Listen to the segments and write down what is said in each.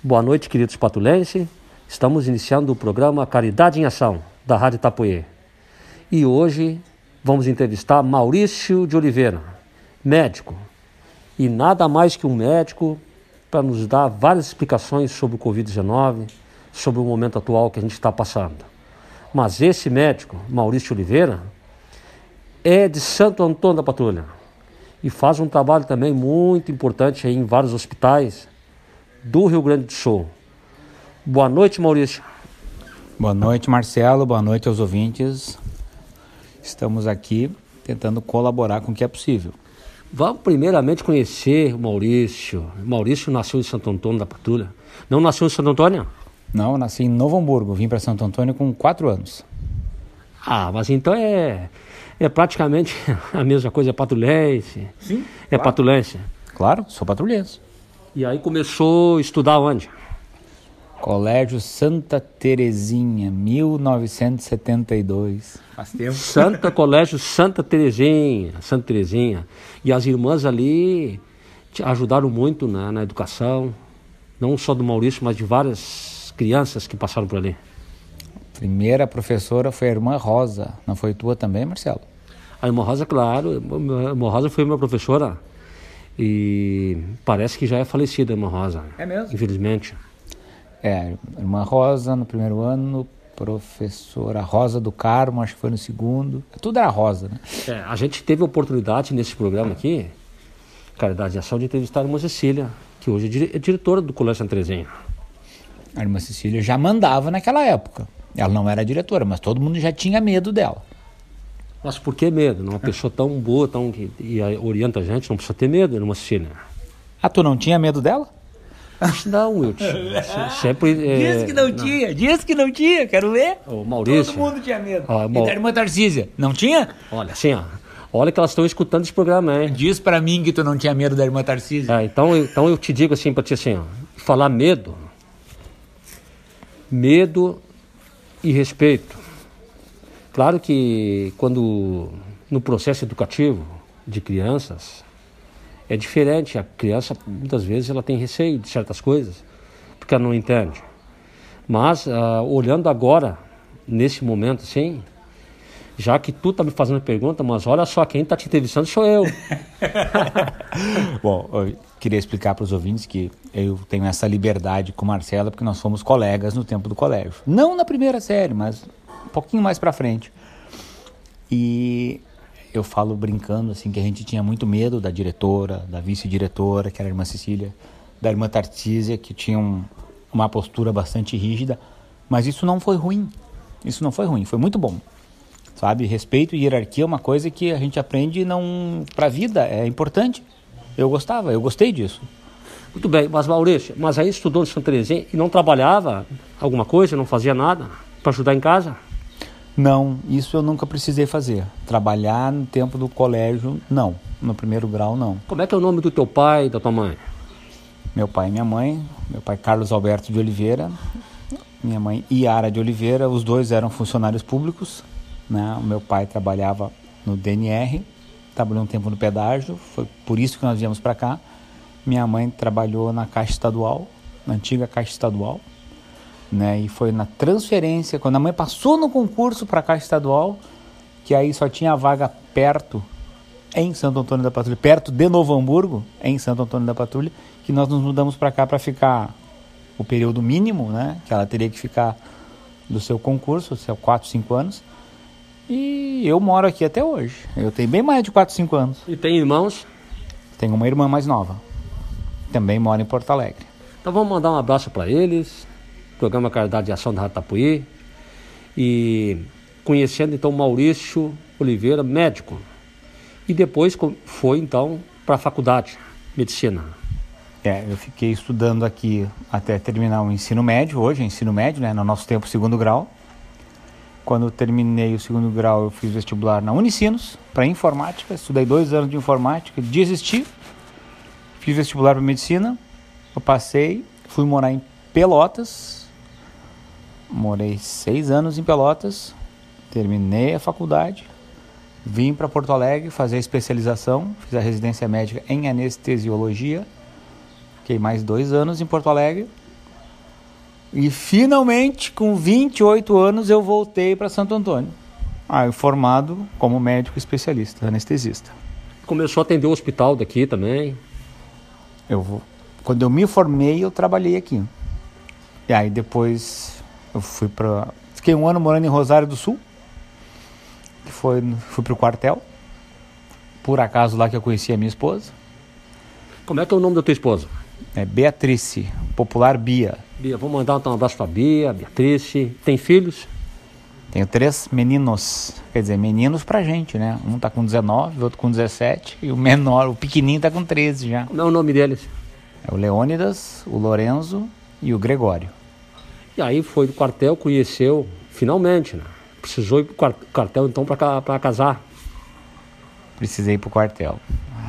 Boa noite, queridos patulenses. Estamos iniciando o programa Caridade em Ação, da Rádio Itapuê. E hoje vamos entrevistar Maurício de Oliveira, médico. E nada mais que um médico para nos dar várias explicações sobre o Covid-19, sobre o momento atual que a gente está passando. Mas esse médico, Maurício Oliveira, é de Santo Antônio da Patrulha e faz um trabalho também muito importante em vários hospitais do Rio Grande do Sul. Boa noite, Maurício. Boa noite, Marcelo. Boa noite aos ouvintes. Estamos aqui tentando colaborar com o que é possível. Vamos primeiramente conhecer o Maurício. Maurício nasceu em Santo Antônio da Patrulha. Não nasceu em Santo Antônio? Não, eu nasci em Novo Hamburgo. Vim para Santo Antônio com quatro anos. Ah, mas então é, é praticamente a mesma coisa, é patrulhense. Sim. É claro. patrulhense. Claro, sou patrulhense. E aí começou a estudar onde? Colégio Santa Terezinha, 1972. Faz tempo. Santa Colégio Santa Terezinha, Santa Terezinha. E as irmãs ali te ajudaram muito né, na educação, não só do Maurício, mas de várias crianças que passaram por ali. Primeira professora foi a irmã Rosa, não foi tua também, Marcelo? A irmã Rosa, claro, a irmã Rosa foi minha professora e parece que já é falecida a irmã Rosa. É mesmo? Infelizmente. É, irmã Rosa no primeiro ano, professora Rosa do Carmo, acho que foi no segundo. Tudo era Rosa, né? É, a gente teve a oportunidade nesse programa aqui, Caridade de Ação, de entrevistar a irmã Cecília, que hoje é diretora do Colégio Santa Terezinha. A irmã Cecília já mandava naquela época. Ela não era diretora, mas todo mundo já tinha medo dela. Mas por que medo? Uma pessoa tão boa, tão que e orienta a gente, não precisa ter medo, irmã Cecília. Ah, tu não tinha medo dela? Não, Wilton. Sempre. É, diz que não, não, tinha, diz que não tinha, quero ver. O Maurício. Todo mundo tinha medo. Ah, e da irmã Tarcísia, não tinha? Olha, assim, ó. Olha que elas estão escutando esse programa, hein? Diz para mim que tu não tinha medo da irmã Tarcísia. É, então, então eu te digo assim para ti assim, ó, falar medo, medo e respeito. Claro que quando no processo educativo de crianças, é diferente. A criança, muitas vezes, ela tem receio de certas coisas, porque ela não entende. Mas, uh, olhando agora, nesse momento, sim, já que tu está me fazendo pergunta, mas olha só, quem está te entrevistando sou eu. Bom, eu queria explicar para os ouvintes que eu tenho essa liberdade com Marcela porque nós fomos colegas no tempo do colégio. Não na primeira série, mas um pouquinho mais para frente. E eu falo brincando assim que a gente tinha muito medo da diretora, da vice-diretora, que era a irmã Cecília, da irmã Tarcísia, que tinha um, uma postura bastante rígida, mas isso não foi ruim. Isso não foi ruim, foi muito bom. Sabe, respeito e hierarquia é uma coisa que a gente aprende não para a vida, é importante. Eu gostava, eu gostei disso. Muito bem, mas Maurício, mas aí estudou no Santa Terezinha e não trabalhava alguma coisa, não fazia nada para ajudar em casa? Não, isso eu nunca precisei fazer. Trabalhar no tempo do colégio, não. No primeiro grau, não. Como é que é o nome do teu pai e da tua mãe? Meu pai e minha mãe. Meu pai Carlos Alberto de Oliveira. Minha mãe Iara de Oliveira. Os dois eram funcionários públicos. Né? O meu pai trabalhava no DNR. Trabalhou um tempo no pedágio. Foi por isso que nós viemos para cá. Minha mãe trabalhou na Caixa Estadual, na antiga Caixa Estadual né? E foi na transferência, quando a mãe passou no concurso para a Caixa Estadual, que aí só tinha vaga perto, em Santo Antônio da Patrulha, perto de Novo Hamburgo, em Santo Antônio da Patrulha, que nós nos mudamos para cá para ficar o período mínimo, né? Que ela teria que ficar do seu concurso, seu 4, 5 anos. E eu moro aqui até hoje. Eu tenho bem mais de 4, 5 anos. E tem irmãos? Tenho uma irmã mais nova. Também mora em Porto Alegre. Então vamos mandar um abraço para eles programa Caridade de Ação da Ratapuí, e conhecendo então Maurício Oliveira, médico. E depois foi então para a faculdade, medicina. É, eu fiquei estudando aqui até terminar o ensino médio, hoje é ensino médio, né, no nosso tempo segundo grau. Quando eu terminei o segundo grau, eu fiz vestibular na Unicinos para informática, estudei dois anos de informática, desisti, fiz vestibular para medicina, eu passei, fui morar em Pelotas, Morei seis anos em Pelotas, terminei a faculdade, vim para Porto Alegre fazer a especialização, fiz a residência médica em anestesiologia, fiquei mais dois anos em Porto Alegre, E finalmente, com 28 anos, eu voltei para Santo Antônio. Aí, formado como médico especialista, anestesista. Começou a atender o hospital daqui também? Eu vou, quando eu me formei, eu trabalhei aqui. E aí depois eu fui para, fiquei um ano morando em Rosário do Sul. Que foi, fui pro quartel. Por acaso lá que eu conheci a minha esposa. Como é que é o nome da tua esposa? É Beatrice, popular Bia. Bia, vou mandar então um abraço pra Bia, Beatrice. Tem filhos? Tenho três meninos, quer dizer, meninos pra gente, né? Um tá com 19, o outro com 17 e o menor, o pequenininho tá com 13 já. Como é o nome deles? É o Leônidas, o Lorenzo e o Gregório. E aí foi do quartel, conheceu, finalmente, né? Precisou ir pro quartel então para casar. Precisei ir pro quartel.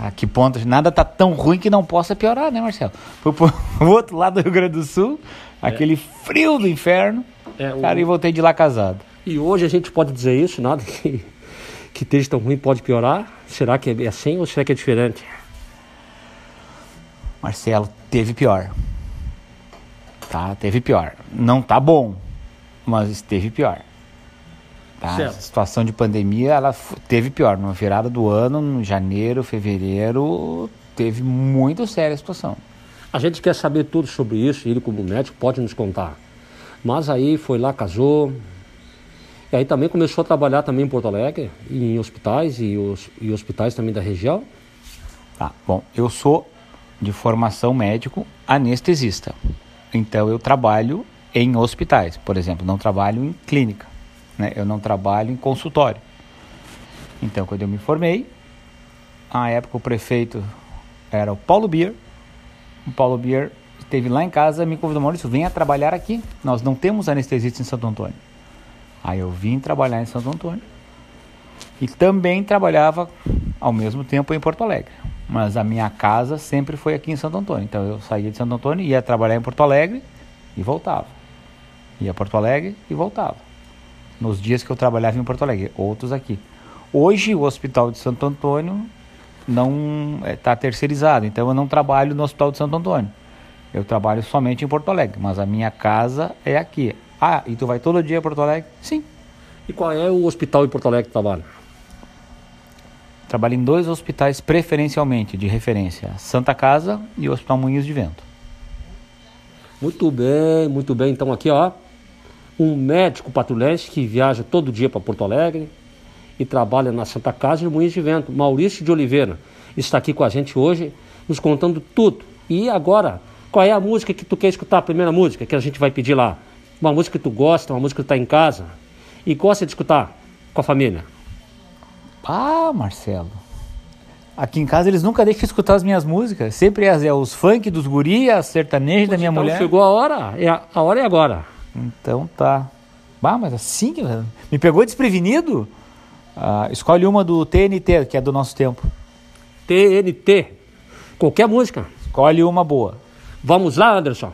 A que ponto? Nada tá tão ruim que não possa piorar, né, Marcelo? Fui pro outro lado do Rio Grande do Sul, é. aquele frio do inferno, é, o... cara, e voltei de lá casado. E hoje a gente pode dizer isso, nada que, que esteja tão ruim pode piorar? Será que é assim ou será que é diferente? Marcelo, teve pior. Tá, teve pior. Não tá bom, mas esteve pior. Tá? A situação de pandemia, ela teve pior. Na virada do ano, no janeiro, fevereiro, teve muito séria a situação. A gente quer saber tudo sobre isso, e ele como médico pode nos contar. Mas aí foi lá, casou, e aí também começou a trabalhar também em Porto Alegre, em hospitais e, os, e hospitais também da região. Tá, bom, eu sou de formação médico anestesista. Então eu trabalho em hospitais, por exemplo, não trabalho em clínica. Né? Eu não trabalho em consultório. Então, quando eu me formei, à época o prefeito era o Paulo Bier. O Paulo Bier esteve lá em casa me convidou, Maurício, venha trabalhar aqui. Nós não temos anestesista em Santo Antônio. Aí eu vim trabalhar em Santo Antônio. E também trabalhava ao mesmo tempo em Porto Alegre. Mas a minha casa sempre foi aqui em Santo Antônio. Então eu saía de Santo Antônio, ia trabalhar em Porto Alegre e voltava. Ia a Porto Alegre e voltava nos dias que eu trabalhava em Porto Alegre, outros aqui. Hoje o Hospital de Santo Antônio não está é, terceirizado, então eu não trabalho no Hospital de Santo Antônio. Eu trabalho somente em Porto Alegre, mas a minha casa é aqui. Ah, e tu vai todo dia a Porto Alegre? Sim. E qual é o hospital em Porto Alegre que trabalha? Trabalho em dois hospitais preferencialmente de referência, Santa Casa e o Hospital Moinhos de Vento. Muito bem, muito bem. Então aqui, ó, um médico patrulhense que viaja todo dia para Porto Alegre e trabalha na Santa Casa de Moinhos de Vento, Maurício de Oliveira, está aqui com a gente hoje, nos contando tudo. E agora, qual é a música que tu quer escutar? A primeira música que a gente vai pedir lá. Uma música que tu gosta, uma música que tu está em casa e gosta de escutar com a família. Ah, Marcelo. Aqui em casa eles nunca deixam de escutar as minhas músicas. Sempre é, é os funk dos guri, as sertanejas da minha então mulher. Chegou a hora, é a, a hora é agora. Então tá. Bah, mas assim, me pegou desprevenido? Ah, escolhe uma do TNT, que é do nosso tempo. TNT. Qualquer música. Escolhe uma boa. Vamos lá, Anderson.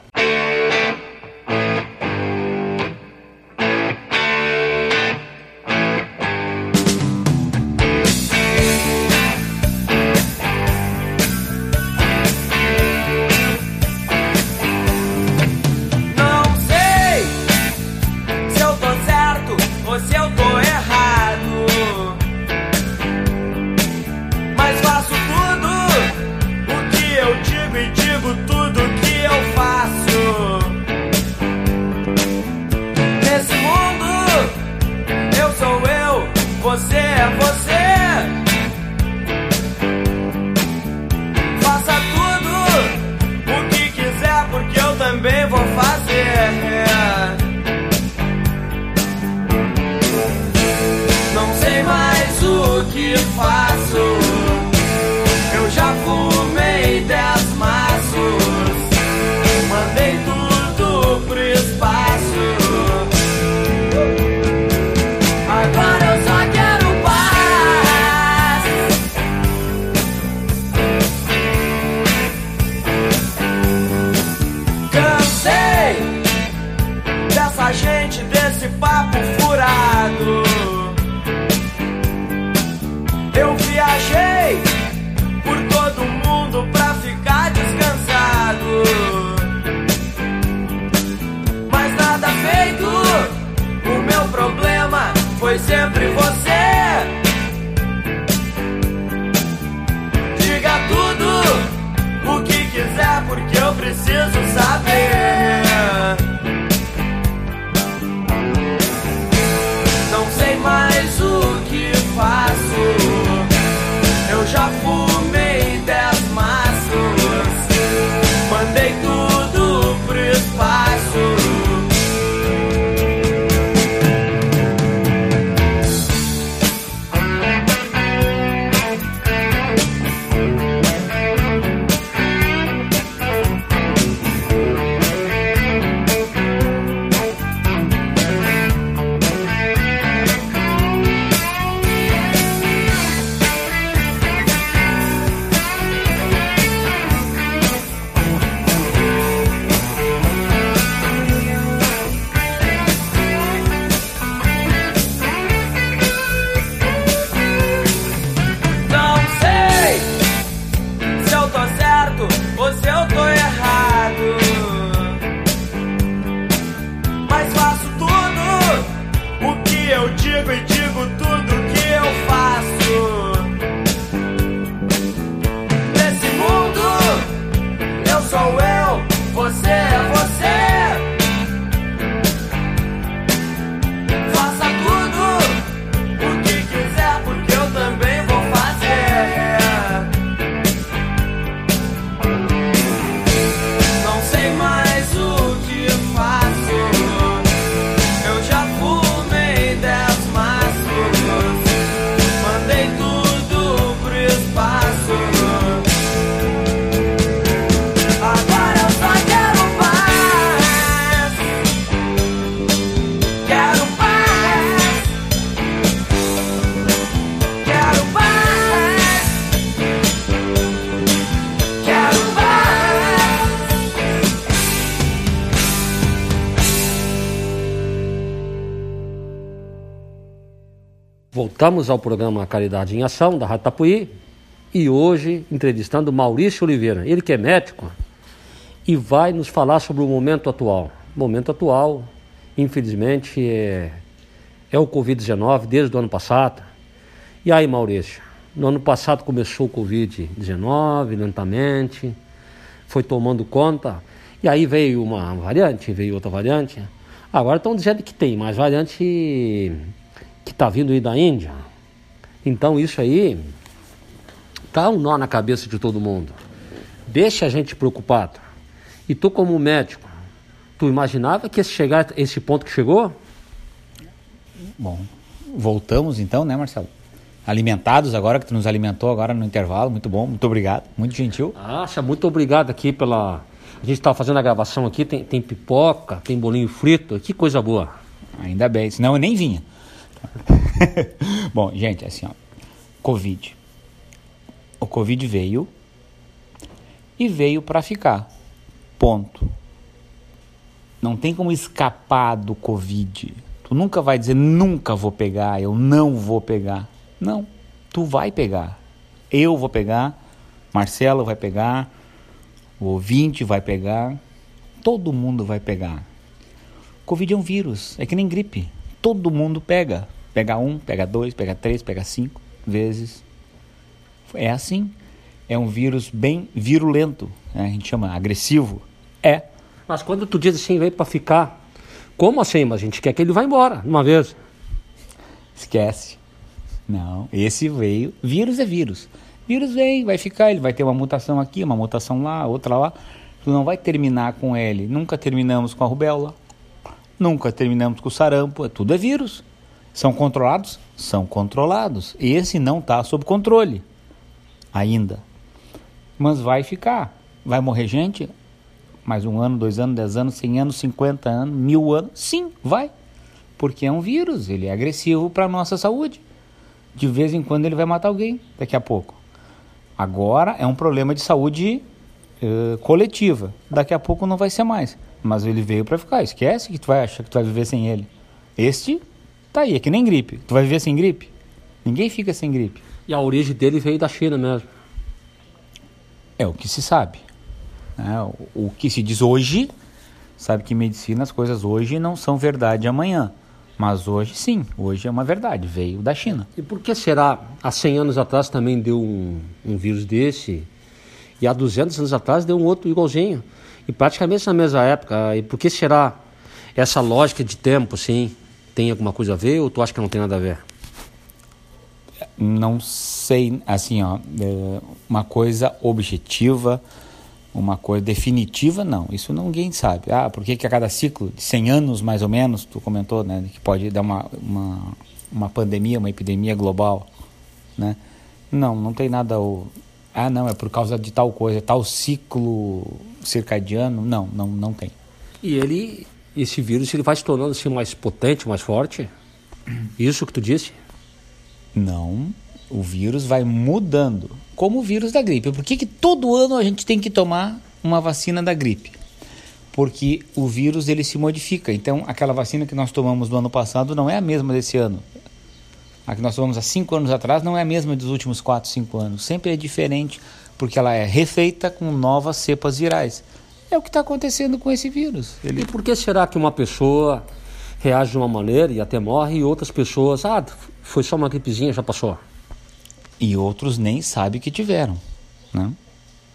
Voltamos ao programa Caridade em Ação, da Rádio Tapuí, e hoje entrevistando Maurício Oliveira, ele que é médico, e vai nos falar sobre o momento atual. O momento atual, infelizmente, é, é o Covid-19 desde o ano passado. E aí, Maurício, no ano passado começou o Covid-19 lentamente, foi tomando conta, e aí veio uma variante, veio outra variante. Agora estão dizendo que tem mais variante que está vindo aí da Índia. Então isso aí tá um nó na cabeça de todo mundo. Deixa a gente preocupado. E tu como médico, tu imaginava que esse chegar esse ponto que chegou? Bom, voltamos então, né, Marcelo? Alimentados agora, que tu nos alimentou agora no intervalo. Muito bom, muito obrigado, muito gentil. Acha, muito obrigado aqui pela. A gente estava fazendo a gravação aqui, tem, tem pipoca, tem bolinho frito, que coisa boa. Ainda bem, senão eu nem vinha. Bom, gente, assim, ó. Covid. O Covid veio e veio para ficar. Ponto. Não tem como escapar do Covid. Tu nunca vai dizer nunca vou pegar, eu não vou pegar. Não, tu vai pegar. Eu vou pegar, Marcelo vai pegar, o ouvinte vai pegar, todo mundo vai pegar. Covid é um vírus, é que nem gripe. Todo mundo pega. Pega um, pega dois, pega três, pega cinco vezes. É assim. É um vírus bem virulento. né? A gente chama agressivo. É. Mas quando tu diz assim, veio para ficar, como assim? Mas a gente quer que ele vá embora, uma vez. Esquece. Não, esse veio. Vírus é vírus. Vírus vem, vai ficar, ele vai ter uma mutação aqui, uma mutação lá, outra lá. Tu não vai terminar com ele. Nunca terminamos com a rubéola. Nunca terminamos com o sarampo. Tudo é vírus. São controlados? São controlados. Esse não está sob controle. Ainda. Mas vai ficar. Vai morrer gente? Mais um ano, dois anos, dez anos, cem anos, cinquenta anos, mil anos? Sim, vai. Porque é um vírus. Ele é agressivo para a nossa saúde. De vez em quando ele vai matar alguém, daqui a pouco. Agora é um problema de saúde eh, coletiva. Daqui a pouco não vai ser mais. Mas ele veio para ficar. Esquece que tu vai achar que tu vai viver sem ele. Este tá aí, é que nem gripe. Tu vai viver sem gripe? Ninguém fica sem gripe. E a origem dele veio da China mesmo. É o que se sabe. né? O, o que se diz hoje, sabe que em medicina as coisas hoje não são verdade amanhã. Mas hoje sim, hoje é uma verdade, veio da China. E por que será? Há 100 anos atrás também deu um, um vírus desse, e há 200 anos atrás deu um outro igualzinho. E praticamente na mesma época. E por que será essa lógica de tempo, sim? Tem alguma coisa a ver ou tu acha que não tem nada a ver? Não sei, assim, ó, é, uma coisa objetiva, uma coisa definitiva, não. Isso ninguém sabe. Ah, por que, que a cada ciclo de 100 anos, mais ou menos, tu comentou, né, que pode dar uma, uma, uma pandemia, uma epidemia global, né? Não, não tem nada... O, ah, não, é por causa de tal coisa, tal ciclo circadiano. Não, não, não tem. E ele, esse vírus, ele vai se tornando assim mais potente, mais forte? Isso que tu disse? Não, o vírus vai mudando, como o vírus da gripe. Por que, que todo ano a gente tem que tomar uma vacina da gripe? Porque o vírus ele se modifica. Então, aquela vacina que nós tomamos no ano passado não é a mesma desse ano. A que nós tomamos há cinco anos atrás não é a mesma dos últimos quatro, cinco anos. Sempre é diferente, porque ela é refeita com novas cepas virais. É o que está acontecendo com esse vírus. Ele... E por que será que uma pessoa reage de uma maneira e até morre, e outras pessoas, ah, foi só uma gripezinha, já passou? E outros nem sabem que tiveram. Né?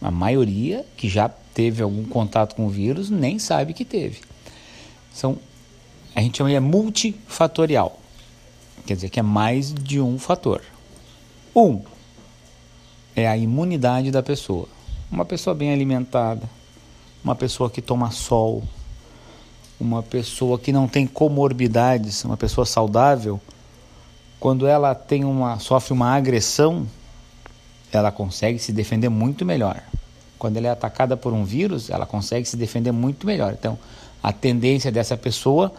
A maioria que já teve algum contato com o vírus nem sabe que teve. São, a gente chama de multifatorial. Quer dizer que é mais de um fator. Um é a imunidade da pessoa. Uma pessoa bem alimentada, uma pessoa que toma sol, uma pessoa que não tem comorbidades, uma pessoa saudável, quando ela tem uma sofre uma agressão, ela consegue se defender muito melhor. Quando ela é atacada por um vírus, ela consegue se defender muito melhor. Então, a tendência dessa pessoa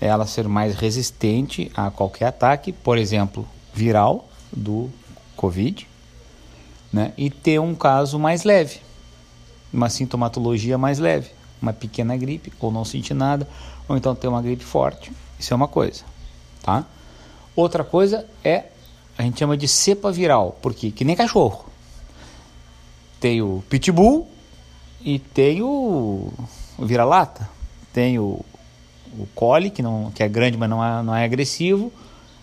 é ela ser mais resistente a qualquer ataque, por exemplo, viral do COVID, né? E ter um caso mais leve, uma sintomatologia mais leve, uma pequena gripe ou não sentir nada, ou então ter uma gripe forte. Isso é uma coisa, tá? Outra coisa é a gente chama de cepa viral, porque que nem cachorro. Tem o pitbull e tem o, vira-lata, tem o o collie, que, não, que é grande, mas não é, não é agressivo.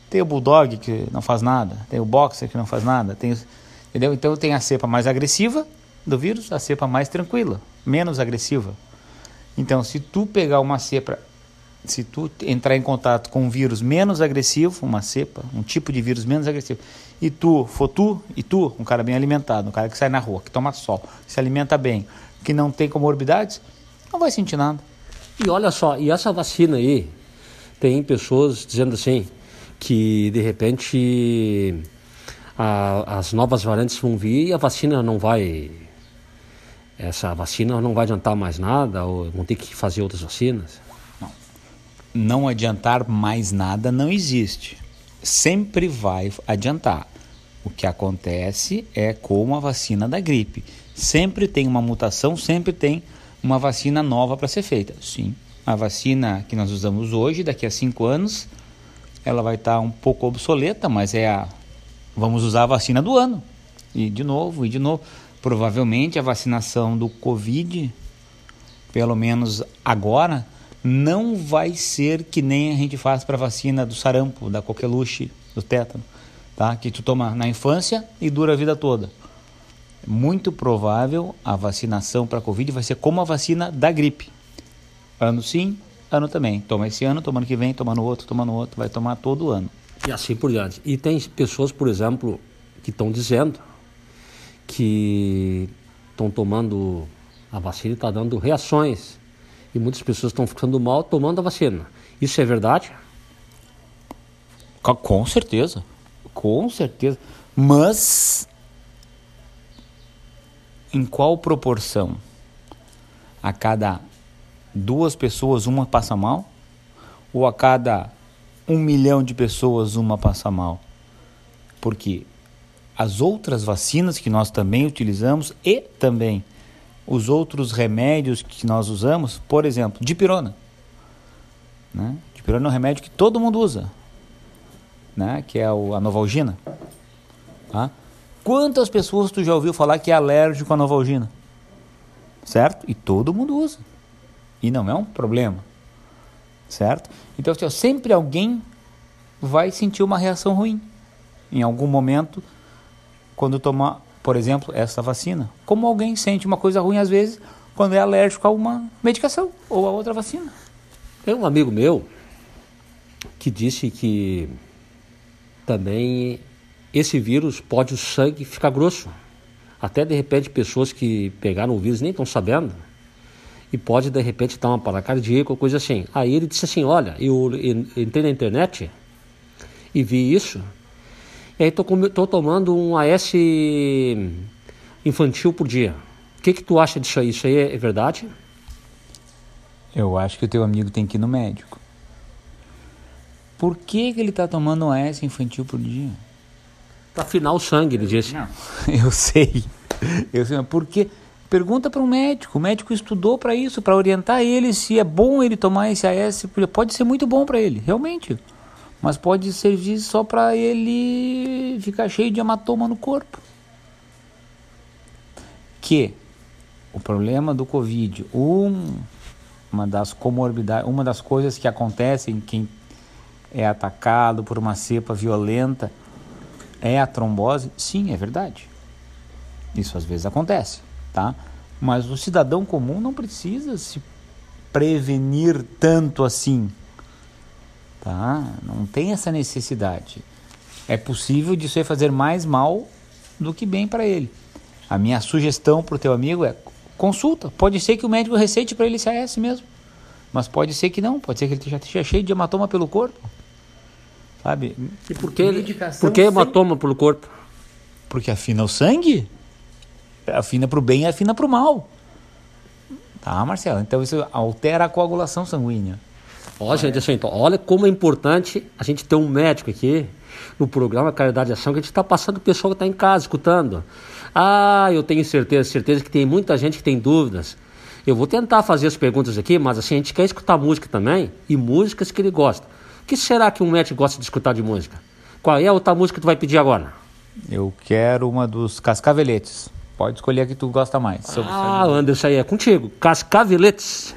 Tem o bulldog, que não faz nada. Tem o boxer, que não faz nada. Tem, entendeu? Então tem a cepa mais agressiva do vírus, a cepa mais tranquila, menos agressiva. Então, se tu pegar uma cepa, se tu entrar em contato com um vírus menos agressivo, uma cepa, um tipo de vírus menos agressivo, e tu for tu, e tu, um cara bem alimentado, um cara que sai na rua, que toma sol, se alimenta bem, que não tem comorbidades, não vai sentir nada. E olha só, e essa vacina aí, tem pessoas dizendo assim, que de repente a, as novas variantes vão vir e a vacina não vai. Essa vacina não vai adiantar mais nada, ou vão ter que fazer outras vacinas? Não. Não adiantar mais nada não existe. Sempre vai adiantar. O que acontece é como a vacina da gripe. Sempre tem uma mutação, sempre tem uma vacina nova para ser feita. Sim, a vacina que nós usamos hoje, daqui a cinco anos, ela vai estar tá um pouco obsoleta, mas é a. Vamos usar a vacina do ano. E de novo, e de novo. Provavelmente a vacinação do Covid, pelo menos agora, não vai ser que nem a gente faz para vacina do sarampo, da coqueluche, do tétano, tá? Que tu toma na infância e dura a vida toda muito provável a vacinação para Covid vai ser como a vacina da gripe. Ano sim, ano também. Toma esse ano, toma ano que vem, toma no outro, toma no outro, vai tomar todo ano. E assim por diante. E tem pessoas, por exemplo, que estão dizendo que estão tomando a vacina e está dando reações. E muitas pessoas estão ficando mal tomando a vacina. Isso é verdade? Com certeza. Com certeza. Mas em qual proporção? A cada duas pessoas, uma passa mal? Ou a cada um milhão de pessoas, uma passa mal? Porque as outras vacinas que nós também utilizamos e também os outros remédios que nós usamos, por exemplo, dipirona. Né? Dipirona é um remédio que todo mundo usa, né? que é a Novalgina. Tá? Quantas pessoas tu já ouviu falar que é alérgico à Novalgina? Certo? E todo mundo usa. E não é um problema. certo? Então, assim, sempre alguém vai sentir uma reação ruim em algum momento quando tomar, por exemplo, essa vacina. Como alguém sente uma coisa ruim às vezes quando é alérgico a uma medicação ou a outra vacina. Tem um amigo meu que disse que também esse vírus pode o sangue ficar grosso. Até de repente pessoas que pegaram o vírus nem estão sabendo e pode de repente dar uma parada cardíaca ou coisa assim. Aí ele disse assim, olha, eu entrei na internet e vi isso, e aí estou tomando um AS infantil por dia. O que, que tu acha disso aí? Isso aí é, é verdade? Eu acho que o teu amigo tem que ir no médico. Por que, que ele está tomando um AS infantil por dia? Para afinar o sangue, ele disse. Não, eu sei. Eu sei, mas por quê? Pergunta para um médico. O médico estudou para isso, para orientar ele se é bom ele tomar esse AS. Pode ser muito bom para ele, realmente. Mas pode servir só para ele ficar cheio de hematoma no corpo. Que o problema do Covid, um, uma das comorbidades, uma das coisas que acontecem quem é atacado por uma cepa violenta é a trombose? Sim, é verdade. Isso às vezes acontece tá? Mas o cidadão comum não precisa se prevenir tanto assim, tá? Não tem essa necessidade. É possível disso aí fazer mais mal do que bem para ele. A minha sugestão para o teu amigo é consulta. Pode ser que o médico receite para ele CAS mesmo, mas pode ser que não. Pode ser que ele já esteja cheio de hematoma pelo corpo, sabe? E por que, por que hematoma sem... pelo corpo? Porque afina o sangue afina para o bem e afina para o mal. Tá, Marcelo? Então isso altera a coagulação sanguínea. Ó, gente, assim, então, olha como é importante a gente ter um médico aqui no programa Caridade e Ação, que a gente está passando o pessoal que está em casa escutando. Ah, eu tenho certeza, certeza que tem muita gente que tem dúvidas. Eu vou tentar fazer as perguntas aqui, mas assim, a gente quer escutar música também e músicas que ele gosta. O que será que um médico gosta de escutar de música? Qual é a outra música que tu vai pedir agora? Eu quero uma dos Cascaveletes. Pode escolher a que tu gosta mais. Ah, Anderson, aí é contigo. Cascaveletes.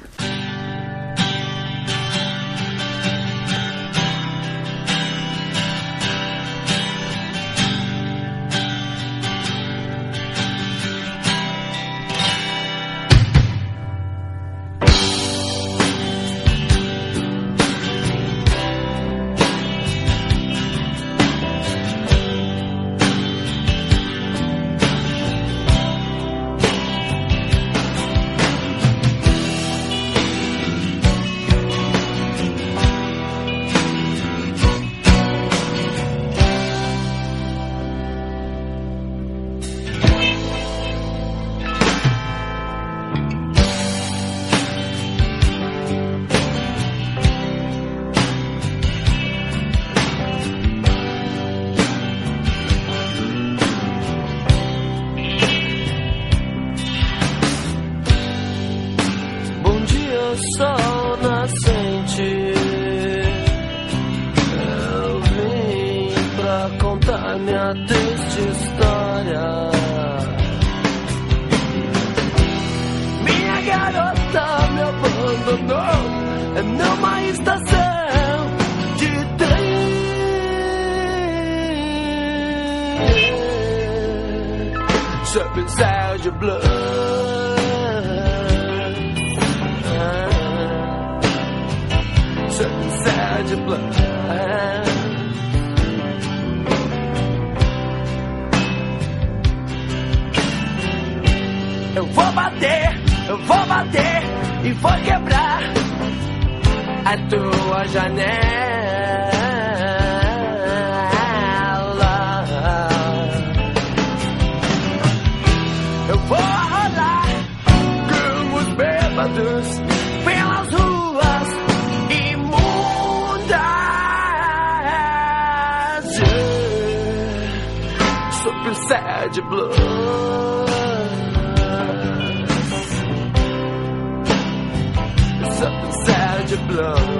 blood.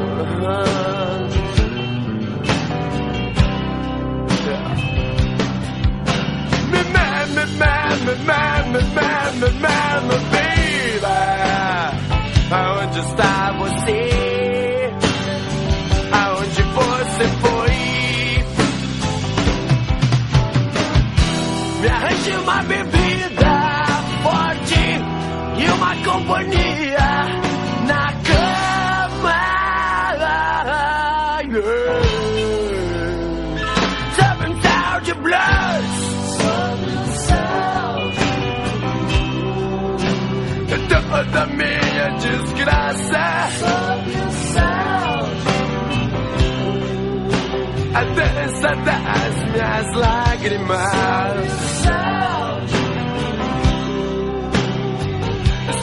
hasta as minhas lágrimas.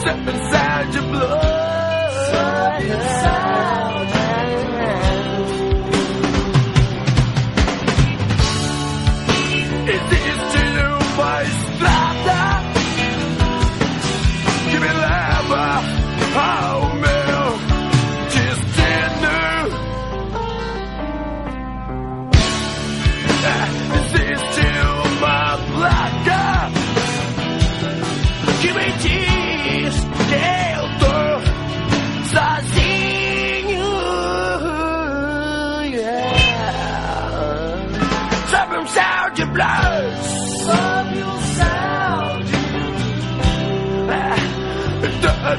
Stepping inside your blood.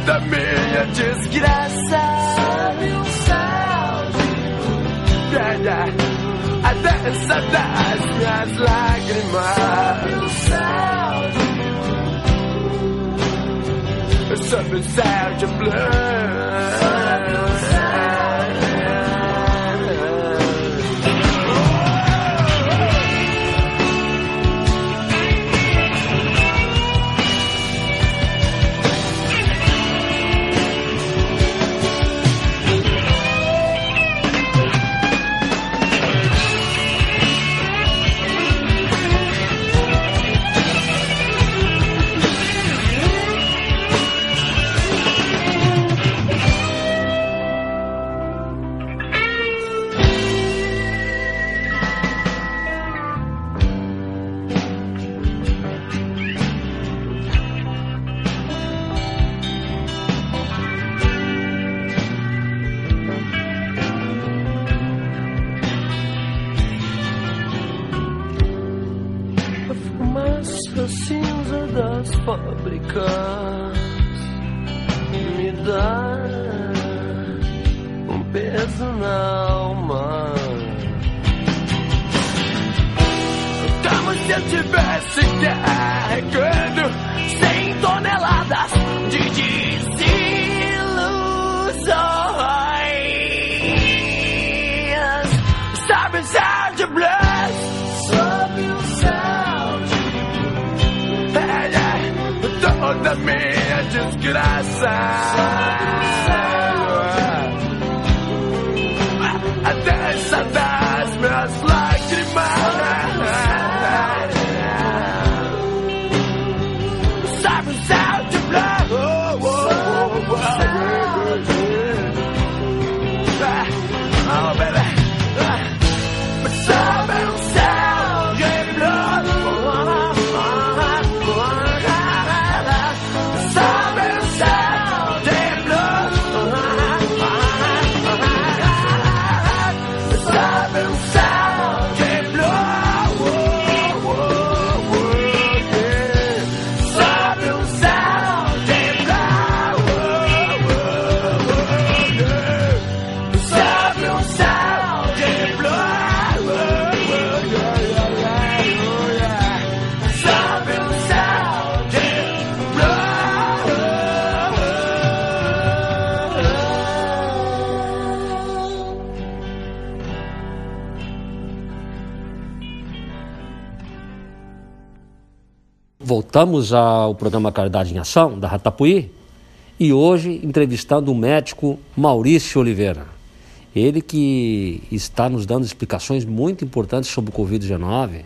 Toda minha desgraça. Sabe o yeah, yeah. A dança das minhas lágrimas. Sabe o sound de A fábricas me dá um peso na alma. Como se eu tivesse carregando 100 toneladas de minha desgraça. A Voltamos ao programa Caridade em Ação, da Ratapuí, e hoje entrevistando o médico Maurício Oliveira. Ele que está nos dando explicações muito importantes sobre o Covid-19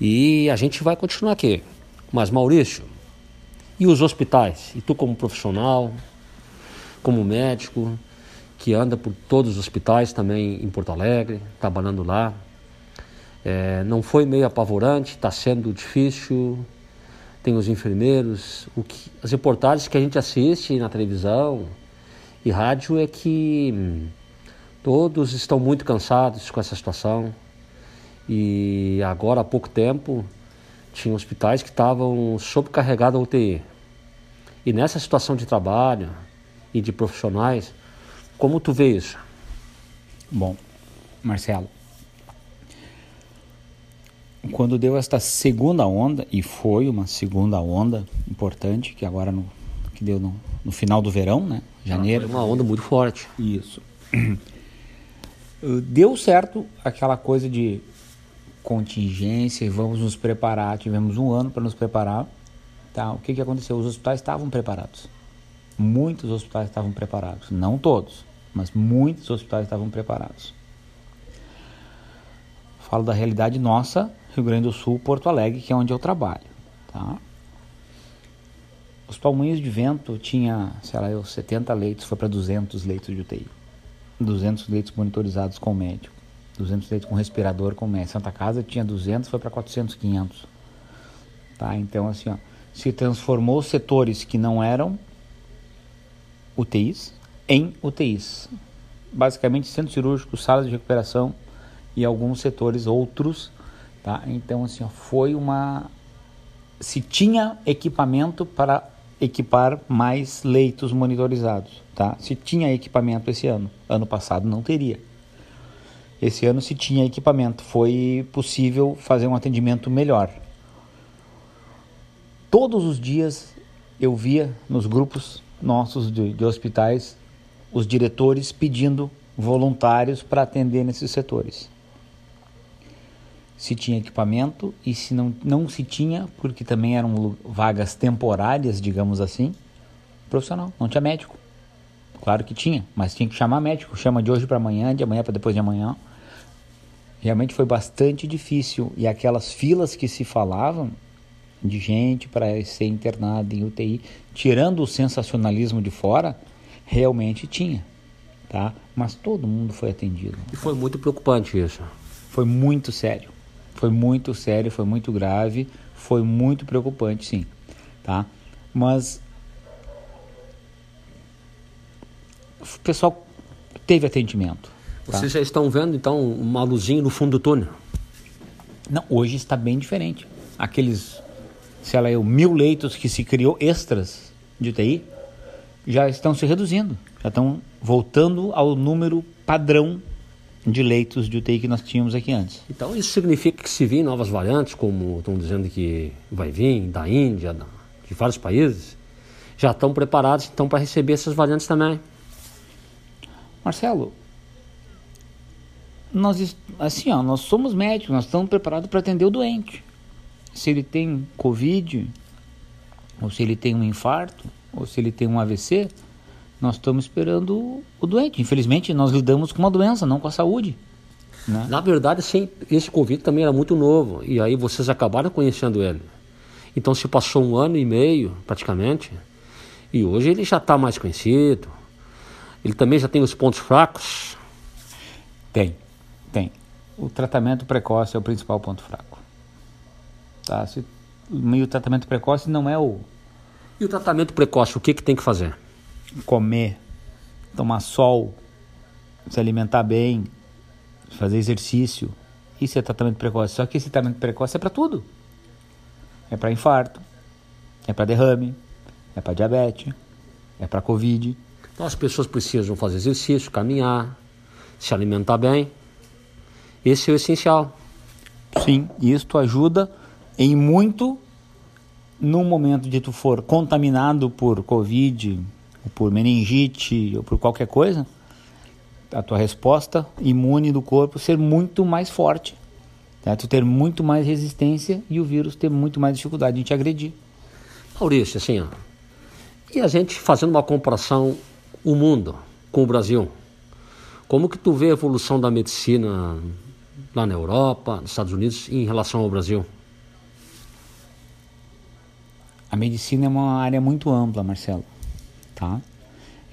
e a gente vai continuar aqui. Mas, Maurício, e os hospitais? E tu, como profissional, como médico, que anda por todos os hospitais também em Porto Alegre, trabalhando lá, é, não foi meio apavorante, está sendo difícil. Tem os enfermeiros, o que, as reportagens que a gente assiste na televisão e rádio é que hum, Todos estão muito cansados com essa situação. E agora há pouco tempo tinha hospitais que estavam sobrecarregados a UTI. E nessa situação de trabalho e de profissionais, como tu vê isso? Bom, Marcelo, quando deu esta segunda onda, e foi uma segunda onda importante, que agora no, que deu no, no final do verão, né? Janeiro. Foi uma onda muito forte. Isso. Deu certo aquela coisa de contingência e vamos nos preparar. Tivemos um ano para nos preparar. Tá? O que, que aconteceu? Os hospitais estavam preparados. Muitos hospitais estavam preparados. Não todos, mas muitos hospitais estavam preparados. Falo da realidade nossa, Rio Grande do Sul, Porto Alegre, que é onde eu trabalho. Tá? Os Palminhos de Vento tinha, sei lá, eu, 70 leitos, foi para 200 leitos de UTI. 200 leitos monitorizados com médico. 200 leitos com respirador com médico. Santa Casa tinha 200, foi para 400, 500. Tá? Então, assim, ó, se transformou setores que não eram UTIs em UTIs. Basicamente, centros cirúrgicos, salas de recuperação e alguns setores outros. Tá? Então, assim, ó, foi uma. Se tinha equipamento para equipar mais leitos monitorizados, tá? Se tinha equipamento esse ano, ano passado não teria. Esse ano se tinha equipamento, foi possível fazer um atendimento melhor. Todos os dias eu via nos grupos nossos de, de hospitais os diretores pedindo voluntários para atender nesses setores se tinha equipamento e se não, não se tinha, porque também eram vagas temporárias, digamos assim, profissional, não tinha médico. Claro que tinha, mas tinha que chamar médico, chama de hoje para amanhã, de amanhã para depois de amanhã. Realmente foi bastante difícil e aquelas filas que se falavam de gente para ser internada em UTI, tirando o sensacionalismo de fora, realmente tinha, tá? Mas todo mundo foi atendido. E foi muito preocupante isso. Foi muito sério. Foi muito sério, foi muito grave, foi muito preocupante, sim, tá? Mas o pessoal teve atendimento. Tá? Vocês já estão vendo então uma luzinha no fundo do túnel? Não, hoje está bem diferente. Aqueles, sei lá, eu, mil leitos que se criou extras de UTI já estão se reduzindo, já estão voltando ao número padrão de leitos de UTI que nós tínhamos aqui antes. Então isso significa que se vir novas variantes, como estão dizendo que vai vir da Índia, de vários países, já estão preparados então para receber essas variantes também. Marcelo, nós assim, ó, nós somos médicos, nós estamos preparados para atender o doente. Se ele tem COVID, ou se ele tem um infarto, ou se ele tem um AVC, nós estamos esperando o doente. Infelizmente, nós lidamos com uma doença, não com a saúde. Né? Na verdade, sim, esse Covid também era muito novo, e aí vocês acabaram conhecendo ele. Então se passou um ano e meio, praticamente, e hoje ele já está mais conhecido. Ele também já tem os pontos fracos? Tem, tem. O tratamento precoce é o principal ponto fraco. Tá? Se, o tratamento precoce não é o... E o tratamento precoce, o que, que tem que fazer? Comer, tomar sol, se alimentar bem, fazer exercício. Isso é tratamento precoce. Só que esse tratamento precoce é para tudo. É para infarto, é para derrame, é para diabetes, é para covid. Então as pessoas precisam fazer exercício, caminhar, se alimentar bem. Esse é o essencial. Sim, isto ajuda em muito no momento de tu for contaminado por covid, ou por meningite, ou por qualquer coisa, a tua resposta imune do corpo ser muito mais forte. Né? Tu ter muito mais resistência e o vírus ter muito mais dificuldade de te agredir. Maurício, assim, ó, e a gente fazendo uma comparação, o mundo com o Brasil, como que tu vê a evolução da medicina lá na Europa, nos Estados Unidos, em relação ao Brasil? A medicina é uma área muito ampla, Marcelo tá?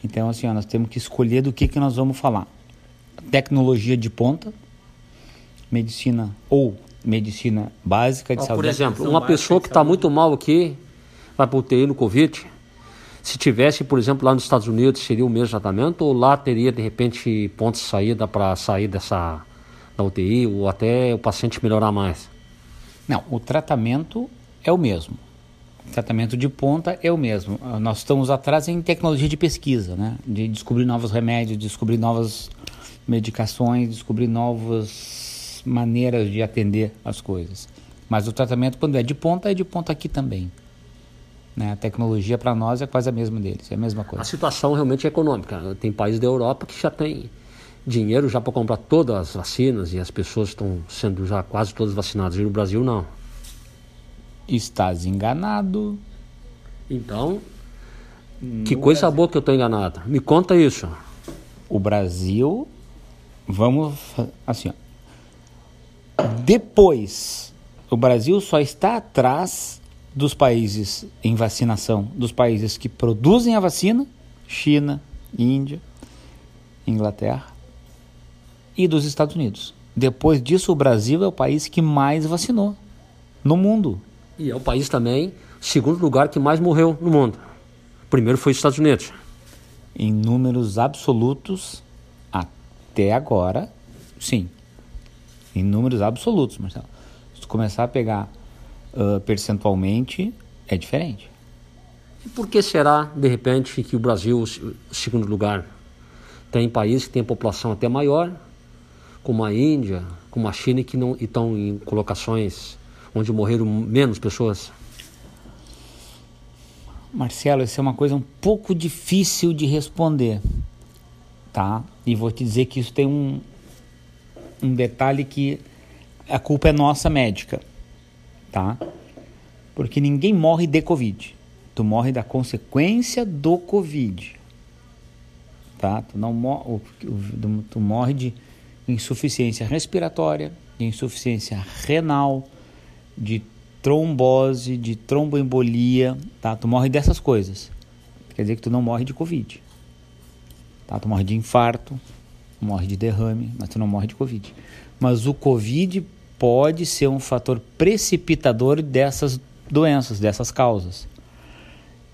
Então, assim, ó, nós temos que escolher do que, que nós vamos falar. Tecnologia de ponta, medicina ou medicina básica de ah, saúde. Por exemplo, uma pessoa que está muito mal aqui, vai para o UTI no Covid, Se tivesse, por exemplo, lá nos Estados Unidos, seria o mesmo tratamento ou lá teria de repente pontos de saída para sair dessa da UTI ou até o paciente melhorar mais? Não, o tratamento é o mesmo. Tratamento de ponta é o mesmo. Ah, nós estamos atrás em tecnologia de pesquisa, né? De descobrir novos remédios, descobrir novas medicações, descobrir novas maneiras de atender as coisas. Mas o tratamento, quando é de ponta, é de ponta aqui também. Né? A tecnologia para nós é quase a mesma deles, é a mesma coisa. A situação realmente é econômica. Tem países da Europa que já tem dinheiro já para comprar todas as vacinas e as pessoas estão sendo já quase todas vacinadas. E no Brasil não. Estás enganado. Então, que coisa Brasil. boa que eu estou enganado. Me conta isso. O Brasil, vamos assim, ó. depois, o Brasil só está atrás dos países em vacinação, dos países que produzem a vacina, China, Índia, Inglaterra e dos Estados Unidos. Depois disso, o Brasil é o país que mais vacinou no mundo. E é o país também, segundo lugar que mais morreu no mundo. Primeiro foi os Estados Unidos. Em números absolutos, até agora, sim. Em números absolutos, Marcelo. Se tu começar a pegar uh, percentualmente, é diferente. E por que será, de repente, que o Brasil, o segundo lugar, tem países que têm população até maior, como a Índia, como a China, que não estão em colocações onde morreram menos pessoas? Marcelo, isso é uma coisa um pouco difícil de responder, tá? E vou te dizer que isso tem um, um detalhe que a culpa é nossa médica, tá? Porque ninguém morre de Covid. Tu morre da consequência do Covid, tá? Tu não morre, tu morre de insuficiência respiratória, de insuficiência renal, de trombose, de tromboembolia, tá? Tu morre dessas coisas. Quer dizer que tu não morre de Covid. Tá? Tu morre de infarto, morre de derrame, mas tu não morre de Covid. Mas o Covid pode ser um fator precipitador dessas doenças, dessas causas.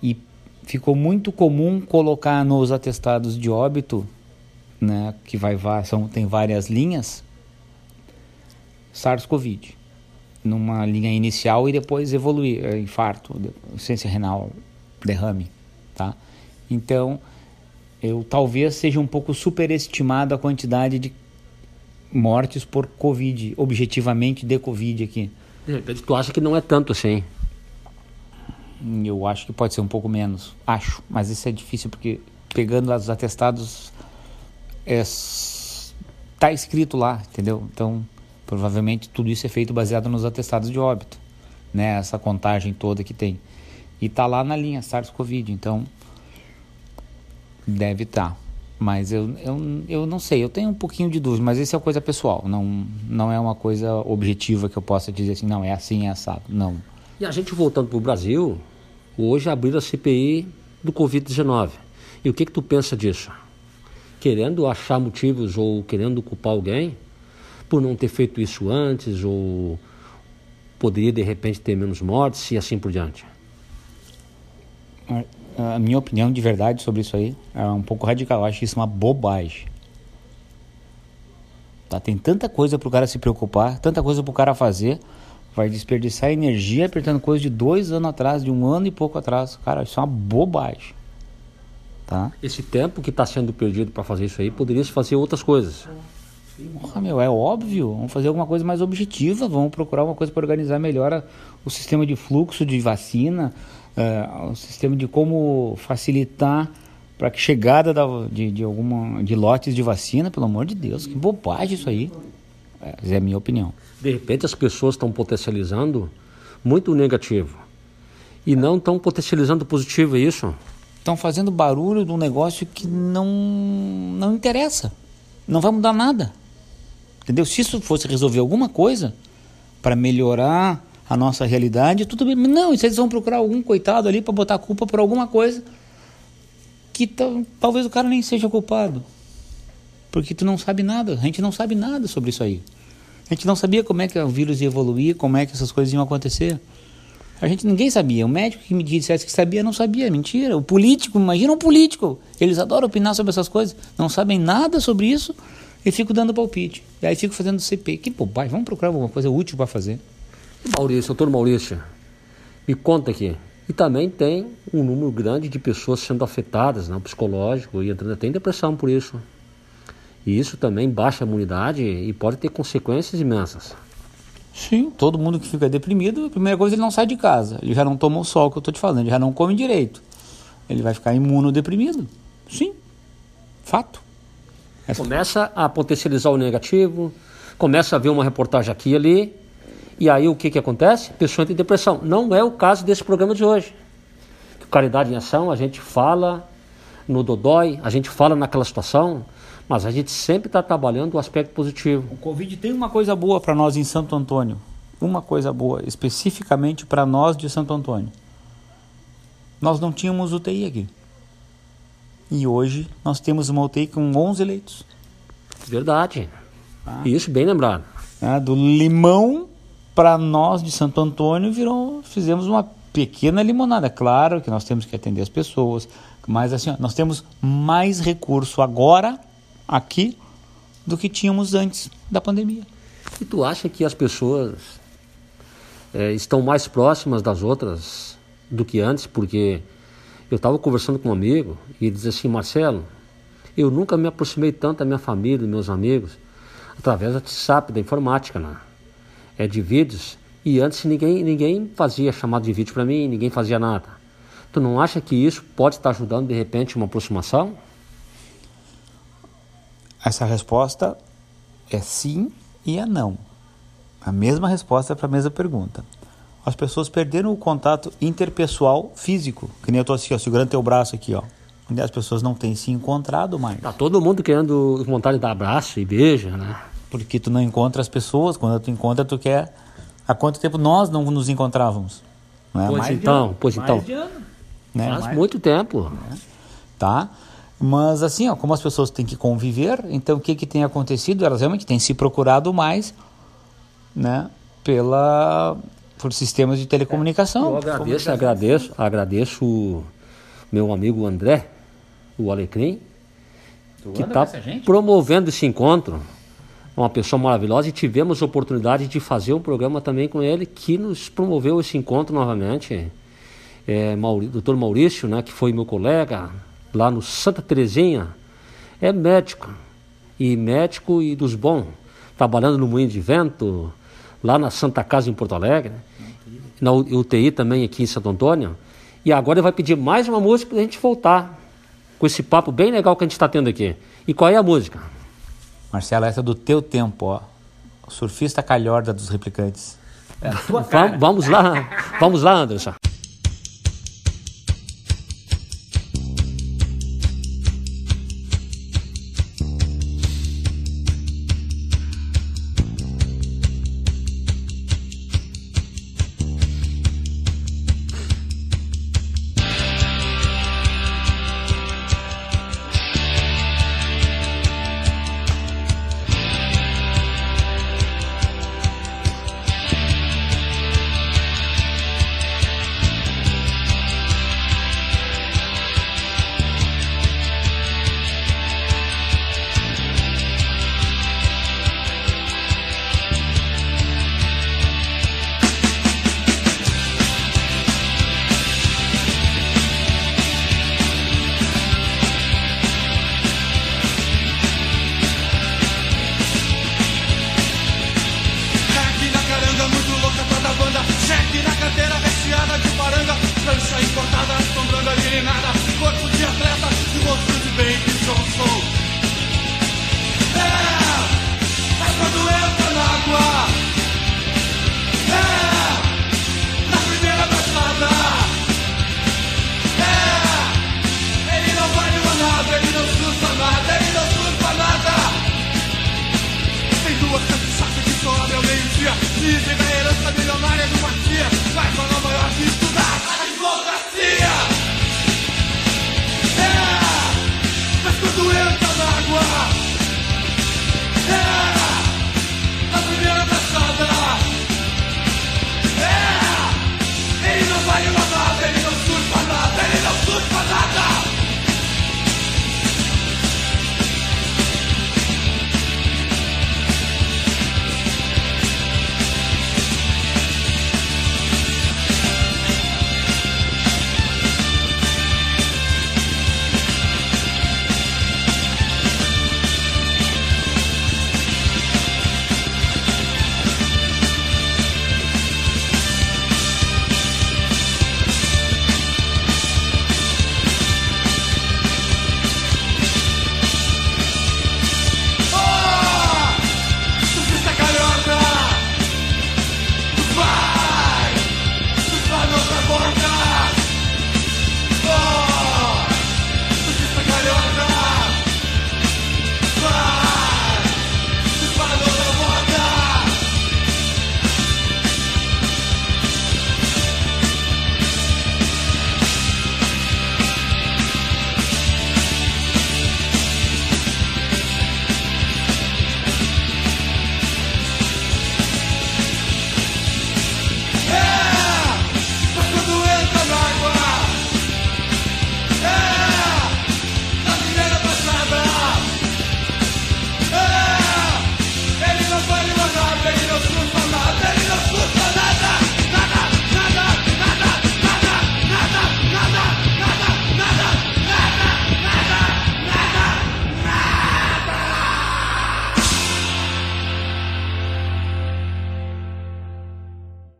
E ficou muito comum colocar nos atestados de óbito, né, que vai são tem várias linhas, SARS-CoV numa linha inicial e depois evoluir, é, infarto, insuficiência renal, derrame, tá? Então, eu talvez seja um pouco superestimado a quantidade de mortes por Covid, objetivamente de Covid aqui. De repente tu acha que não é tanto assim? Eu acho que pode ser um pouco menos, acho, mas isso é difícil porque pegando os atestados é, tá escrito lá, entendeu? Então Provavelmente tudo isso é feito baseado nos atestados de óbito, né? Essa contagem toda que tem. E tá lá na linha SARS-CoV, então deve estar. Tá. Mas eu, eu, eu não sei, eu tenho um pouquinho de dúvida, mas isso é coisa pessoal, não, não é uma coisa objetiva que eu possa dizer assim, não, é assim, é assado, não. E a gente voltando para o Brasil, hoje abriu a CPI do Covid-19. E o que que tu pensa disso? Querendo achar motivos ou querendo culpar alguém? Por não ter feito isso antes ou poderia de repente ter menos mortes e assim por diante? A minha opinião de verdade sobre isso aí é um pouco radical. Eu acho isso uma bobagem. Tá? Tem tanta coisa para o cara se preocupar, tanta coisa para o cara fazer. Vai desperdiçar energia apertando coisa de dois anos atrás, de um ano e pouco atrás. Cara, isso é uma bobagem. Tá? Esse tempo que está sendo perdido para fazer isso aí, poderia se fazer outras coisas. Porra, meu, é óbvio. Vamos fazer alguma coisa mais objetiva. Vamos procurar uma coisa para organizar melhor o sistema de fluxo de vacina, uh, o sistema de como facilitar para que chegada da, de, de, alguma de lotes de vacina, pelo amor de Deus, que bobagem isso aí. É, é a minha opinião. De repente as pessoas estão potencializando muito negativo e não estão potencializando positivo, é isso? Estão fazendo barulho de um negócio que não não interessa. Não vai mudar nada. Entendeu? Se isso fosse resolver alguma coisa para melhorar a nossa realidade, tudo bem. Não, vocês vão procurar algum coitado ali para botar a culpa por alguma coisa que talvez o cara nem seja culpado. Porque tu não sabe nada, a gente não sabe nada sobre isso aí. A gente não sabia como é que o vírus ia evoluir, como é que essas coisas iam acontecer. A gente ninguém sabia. O médico que me dissesse que sabia não sabia, mentira. O político, imagina um político. Eles adoram opinar sobre essas coisas, não sabem nada sobre isso e ficam dando palpite. E aí fico fazendo CP. Que bobagem, vamos procurar alguma coisa útil para fazer. Maurício, doutor Maurício, me conta aqui. E também tem um número grande de pessoas sendo afetadas, né, psicológico, e entrando até em depressão por isso. E isso também baixa a imunidade e pode ter consequências imensas. Sim, todo mundo que fica deprimido, a primeira coisa ele não sai de casa, ele já não toma o sol que eu estou te falando, ele já não come direito. Ele vai ficar imunodeprimido. Sim, fato. Começa a potencializar o negativo, começa a ver uma reportagem aqui e ali, e aí o que, que acontece? A pessoa entra em depressão. Não é o caso desse programa de hoje. Caridade em Ação, a gente fala no Dodói, a gente fala naquela situação, mas a gente sempre está trabalhando o aspecto positivo. O Covid tem uma coisa boa para nós em Santo Antônio. Uma coisa boa, especificamente para nós de Santo Antônio. Nós não tínhamos UTI aqui. E hoje nós temos uma UTI com 11 leitos. Verdade. Ah. Isso, bem lembrado. Ah, do limão para nós de Santo Antônio virou, fizemos uma pequena limonada. Claro que nós temos que atender as pessoas, mas assim, ó, nós temos mais recurso agora aqui do que tínhamos antes da pandemia. E tu acha que as pessoas é, estão mais próximas das outras do que antes? Porque eu estava conversando com um amigo e ele dizia assim, Marcelo, eu nunca me aproximei tanto da minha família, dos meus amigos, através da WhatsApp, da informática, né? é de vídeos. E antes ninguém, ninguém fazia chamado de vídeo para mim, ninguém fazia nada. Tu não acha que isso pode estar ajudando de repente uma aproximação? Essa resposta é sim e é não. A mesma resposta para a mesma pergunta. As pessoas perderam o contato interpessoal físico, que nem eu estou assim, ó, segurando teu braço aqui, ó. E as pessoas não têm se encontrado mais. Tá todo mundo querendo vontade de dar abraço e beijo, né? Porque tu não encontra as pessoas, quando tu encontra, tu quer. Há quanto tempo nós não nos encontrávamos? Não é? Pois mais então, pois mais então. Né? Faz mais... muito tempo. É. Tá? Mas assim, ó, como as pessoas têm que conviver, então o que, que tem acontecido? Elas realmente têm se procurado mais, né? Pela, por sistemas de telecomunicação. Eu agradeço, agradeço, agradeço o meu amigo André, o Alecrim, tu que está promovendo esse encontro. Uma pessoa maravilhosa e tivemos a oportunidade de fazer um programa também com ele que nos promoveu esse encontro novamente. É, Mauri, doutor Maurício, né, que foi meu colega, lá no Santa Terezinha, é médico, e médico e dos bons, trabalhando no Moinho de Vento, lá na Santa Casa em Porto Alegre, na UTI também aqui em Santo Antônio. E agora ele vai pedir mais uma música para a gente voltar com esse papo bem legal que a gente está tendo aqui. E qual é a música? Marcelo, essa é do teu tempo, ó. O surfista calhorda dos replicantes. É vamos lá, vamos lá, Anderson.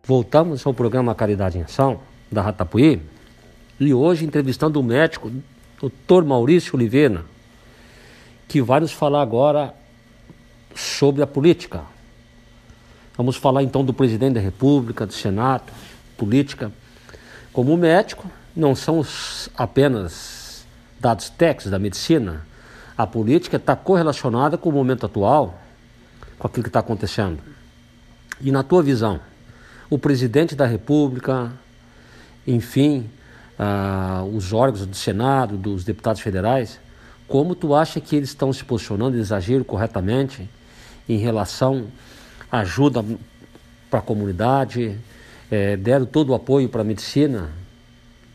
Voltamos ao programa Caridade em Ação, da Ratapuí, e hoje entrevistando o médico, Dr. Maurício Oliveira, que vai nos falar agora sobre a política. Vamos falar então do presidente da República, do Senado, política. Como médico, não são apenas dados técnicos da medicina, a política está correlacionada com o momento atual, com aquilo que está acontecendo. E na tua visão, o presidente da República, enfim, ah, os órgãos do Senado, dos deputados federais, como tu acha que eles estão se posicionando, agiram corretamente em relação à ajuda para a comunidade, é, deram todo o apoio para a medicina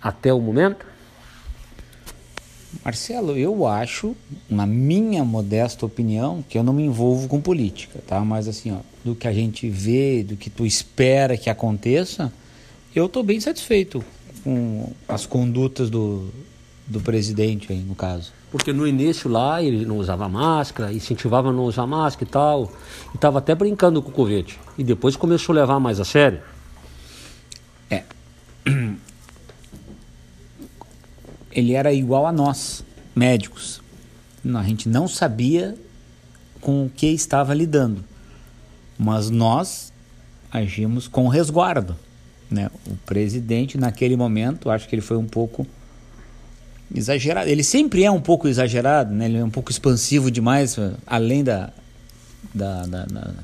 até o momento? Marcelo, eu acho, na minha modesta opinião, que eu não me envolvo com política, tá? Mas assim, ó, do que a gente vê, do que tu espera que aconteça, eu estou bem satisfeito com as condutas do, do presidente aí, no caso. Porque no início lá ele não usava máscara, incentivava a não usar máscara e tal, e estava até brincando com o Covid. E depois começou a levar mais a sério. É. Ele era igual a nós, médicos. A gente não sabia com o que estava lidando, mas nós agimos com resguardo. Né? O presidente, naquele momento, acho que ele foi um pouco exagerado. Ele sempre é um pouco exagerado, né? ele é um pouco expansivo demais, além da, da, da, da,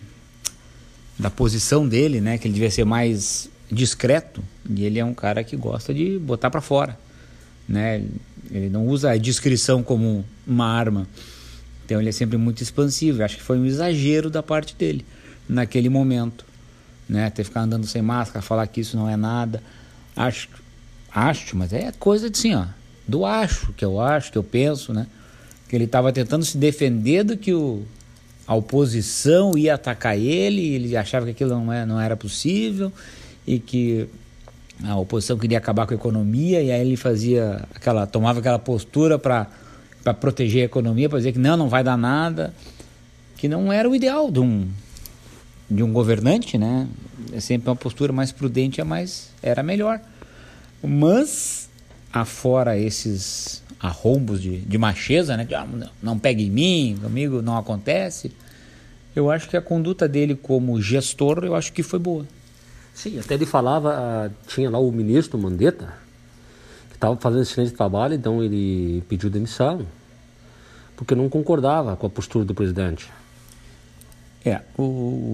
da posição dele, né? que ele devia ser mais discreto. E ele é um cara que gosta de botar para fora. Né? Ele não usa a discrição como uma arma. Então ele é sempre muito expansivo. Acho que foi um exagero da parte dele naquele momento né? Ter ficar andando sem máscara, falar que isso não é nada. Acho, acho, mas é coisa de assim, ó, do acho, que eu acho, que eu penso, né? Que ele estava tentando se defender do que o, a oposição ia atacar ele, ele achava que aquilo não, é, não era possível e que a oposição queria acabar com a economia e aí ele fazia aquela tomava aquela postura para para proteger a economia, para dizer que não, não vai dar nada, que não era o ideal de um de um governante, né? É sempre uma postura mais prudente, é mais era melhor. Mas afora esses arrombos de, de macheza, né? De, ah, não, pegue em mim, comigo não acontece. Eu acho que a conduta dele como gestor, eu acho que foi boa. Sim, até ele falava, ah, tinha lá o ministro Mandetta, que estava fazendo excelente trabalho, então ele pediu demissão, porque não concordava com a postura do presidente. É, o,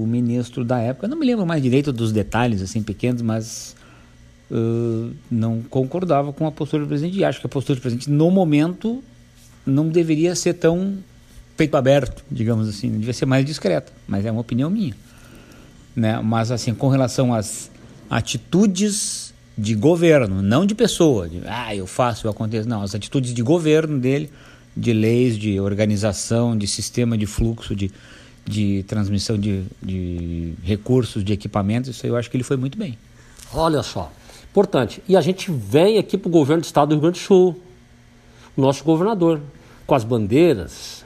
o, ministro da época, não me lembro mais direito dos detalhes assim pequenos, mas uh, não concordava com a postura do presidente. E acho que a postura do presidente, no momento, não deveria ser tão peito aberto, digamos assim, devia ser mais discreta, mas é uma opinião minha. Né? Mas assim, com relação às atitudes de governo, não de pessoa, de, ah, eu faço, eu aconteço, não, as atitudes de governo dele, de leis, de organização, de sistema de fluxo, de de transmissão de, de recursos, de equipamentos, isso aí eu acho que ele foi muito bem. Olha só, importante. E a gente vem aqui para o governo do estado do Rio Grande do Sul, o nosso governador, com as bandeiras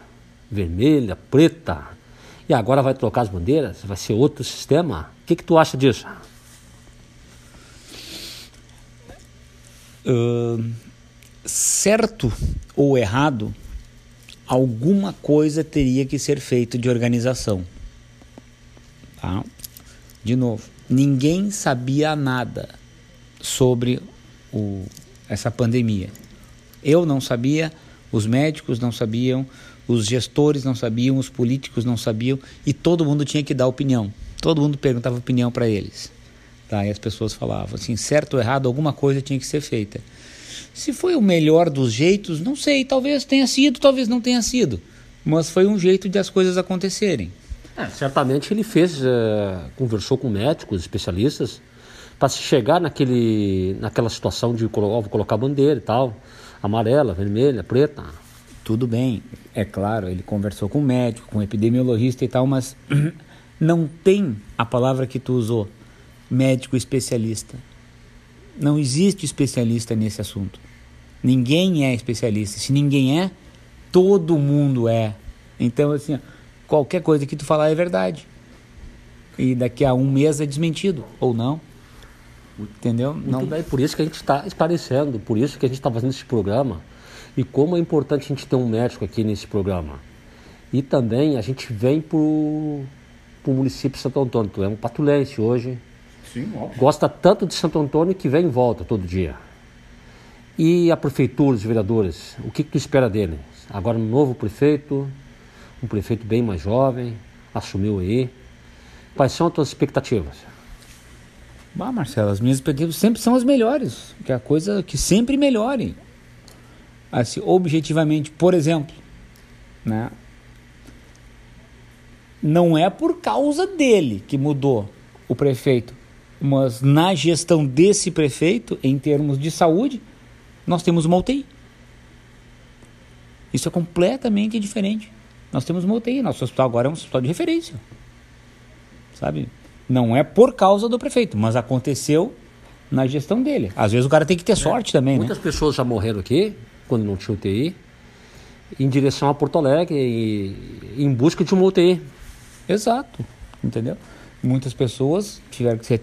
vermelha, preta, e agora vai trocar as bandeiras, vai ser outro sistema. O que, que tu acha disso? Uh, certo ou errado, alguma coisa teria que ser feito de organização. Tá? De novo, ninguém sabia nada sobre o, essa pandemia. Eu não sabia, os médicos não sabiam, os gestores não sabiam, os políticos não sabiam e todo mundo tinha que dar opinião. Todo mundo perguntava opinião para eles. Tá? E as pessoas falavam assim, certo ou errado, alguma coisa tinha que ser feita. Se foi o melhor dos jeitos, não sei, talvez tenha sido, talvez não tenha sido. Mas foi um jeito de as coisas acontecerem. É, certamente ele fez, uh, conversou com médicos, especialistas, para se chegar naquele, naquela situação de vou colocar bandeira e tal, amarela, vermelha, preta. Tudo bem, é claro, ele conversou com médico, com epidemiologista e tal, mas não tem a palavra que tu usou, médico especialista. Não existe especialista nesse assunto. Ninguém é especialista. Se ninguém é, todo mundo é. Então, assim, qualquer coisa que tu falar é verdade. E daqui a um mês é desmentido, ou não. Entendeu? Muito Não, bem, por isso que a gente está esclarecendo, por isso que a gente está fazendo esse programa e como é importante a gente ter um médico aqui nesse programa. E também a gente vem para o município de Santo Antônio, tu é um patulense hoje, Sim, óbvio. gosta tanto de Santo Antônio que vem e volta todo dia. E a prefeitura, os vereadores, o que, que tu espera deles? Agora um novo prefeito, um prefeito bem mais jovem, assumiu aí. Quais são as tuas expectativas? Bah, Marcelo, as minhas expectativas sempre são as melhores. Que é a coisa que sempre melhore. Assim, objetivamente, por exemplo, né? Não é por causa dele que mudou o prefeito, mas na gestão desse prefeito, em termos de saúde, nós temos uma UTI. Isso é completamente diferente. Nós temos uma UTI, nosso hospital agora é um hospital de referência. Sabe? Não é por causa do prefeito, mas aconteceu na gestão dele. Às vezes o cara tem que ter sorte também, Muitas né? pessoas já morreram aqui, quando não tinha UTI, em direção a Porto Alegre, e, em busca de uma UTI. Exato. Entendeu? Muitas pessoas tiveram que ser,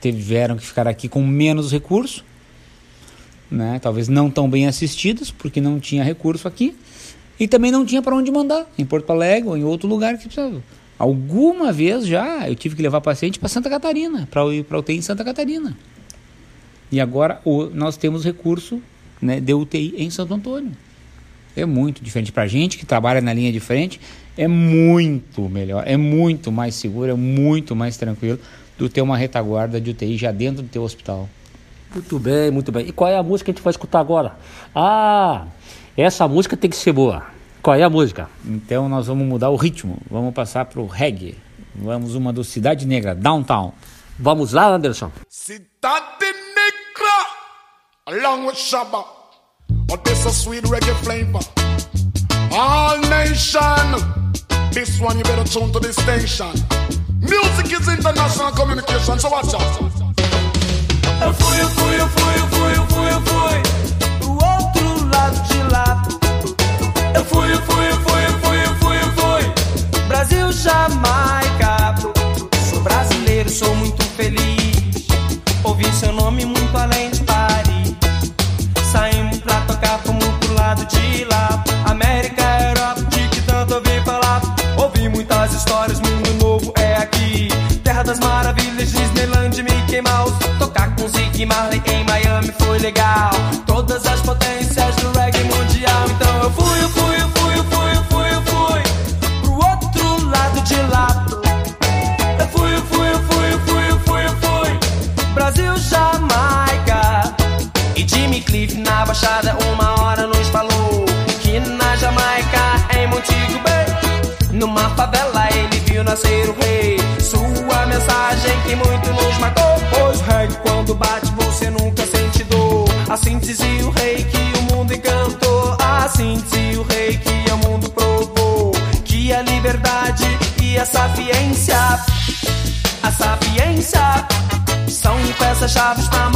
tiveram que ficar aqui com menos recurso, né? Talvez não tão bem assistidas, porque não tinha recurso aqui e também não tinha para onde mandar, em Porto Alegre ou em outro lugar que precisava. Alguma vez já eu tive que levar paciente para Santa Catarina, para ir para UTI em Santa Catarina. E agora nós temos recurso né, de UTI em Santo Antônio. É muito diferente para a gente que trabalha na linha de frente, é muito melhor, é muito mais seguro, é muito mais tranquilo do ter uma retaguarda de UTI já dentro do teu hospital. Muito bem, muito bem. E qual é a música que a gente vai escutar agora? Ah, essa música tem que ser boa. Qual é a música? Então nós vamos mudar o ritmo, vamos passar pro reggae. Vamos uma do Cidade Negra, Downtown. Vamos lá, Anderson. Cidade Negra, along with Shabba. But this a sweet reggae flavor. All nation, this one you better tune to this station. Music is international communication, so watch out. Eu fui, eu fui, eu fui, eu fui, eu fui, eu fui pro outro lado de lá. Eu fui, eu fui, eu fui, eu fui, eu fui, eu fui. Brasil, Jamaica. Sou brasileiro, sou muito feliz. Ouvi seu nome muito além de Paris. Saímos pra tocar, fomos pro lado de lá. Ziggy Marley em Miami foi legal. Todas as potências do reggae mundial. Então eu fui, eu fui, eu fui, eu fui, eu fui, eu fui. Pro outro lado de lá. Eu fui, eu fui, eu fui, eu fui, eu fui, eu fui. Brasil, Jamaica. E Jimmy Cliff na baixada uma hora nos falou que na Jamaica, em Montego Bay, numa favela ele viu nascer o rei. Sua mensagem que muito nos marcou, pois bate você nunca sente dor. Assim dizia o rei que o mundo encantou, assim dizia o rei que o mundo provou que a liberdade e a sapiência, a sapiência são peças-chave pra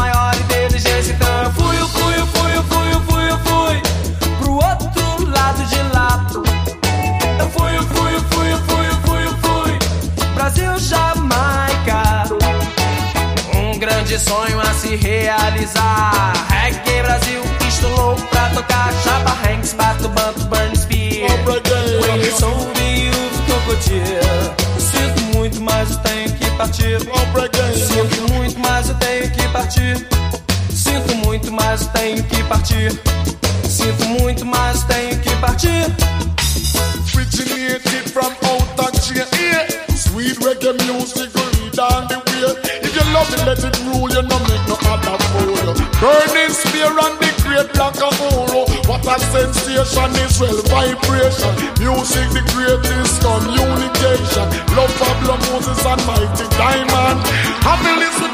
Reggae Brasil, estou louco pra tocar. Chapa Hanks, Bato Banto, Burn Spear. Sou de Cocotia. Sinto muito, mas eu tenho que partir. Sinto muito, mas eu tenho que partir. Sinto muito, mas eu tenho que partir. Sinto muito, mas eu tenho que partir. originated from out of. Yeah. Sweet reggae music lead on the way. If you love it, let it rule. You no make no other fool. Burning spear and the great black of Oro. What a sensation is well vibration. Music the greatest communication. Love Pablo Moses and Mighty Diamond. Have you listen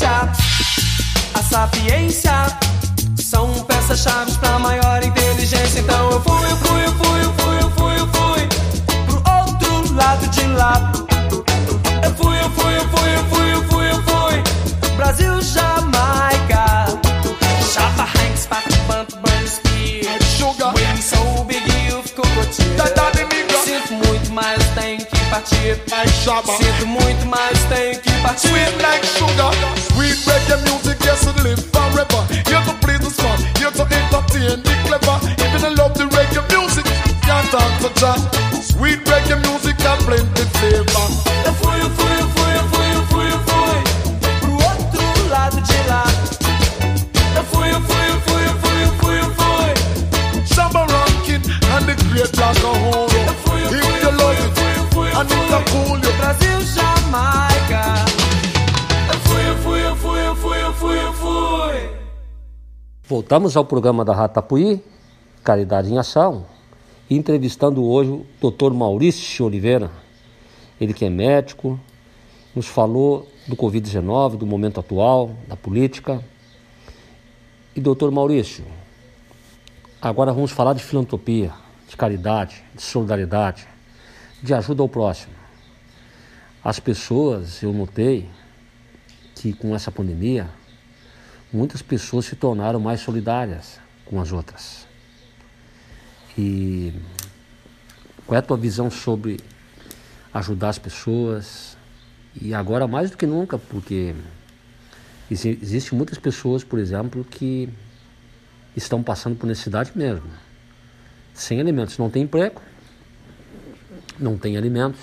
e a sapiência, são peças-chave pra maior inteligência. Então eu fui, eu fui, eu fui, eu fui, eu fui, eu fui pro outro lado de lá. Eu fui, eu fui, eu fui, eu fui, eu fui, eu fui. Brasil, Jamaica. Chapa Hanks, Pato Banto, Burn Spear. Sugar. Waiting so big, you've cocotinha. Sinto muito, mas tenho que partir. Sinto muito, mas tenho que partir. Sweet like sugar. Reggae music, yes, live forever. Here to play the fun, here to entertain the clever. Even I love the reggae music, can't. Sweet reggae music and plenty Voltamos ao programa da Ratapuí, Caridade em Ação, entrevistando hoje o Dr. Maurício Oliveira, ele que é médico, nos falou do Covid-19, do momento atual, da política. E doutor Maurício, agora vamos falar de filantropia, de caridade, de solidariedade, de ajuda ao próximo. As pessoas, eu notei que com essa pandemia, muitas pessoas se tornaram mais solidárias com as outras. E qual é a tua visão sobre ajudar as pessoas? E agora mais do que nunca, porque exi- existem muitas pessoas, por exemplo, que estão passando por necessidade mesmo, sem alimentos, não tem emprego, não tem alimentos,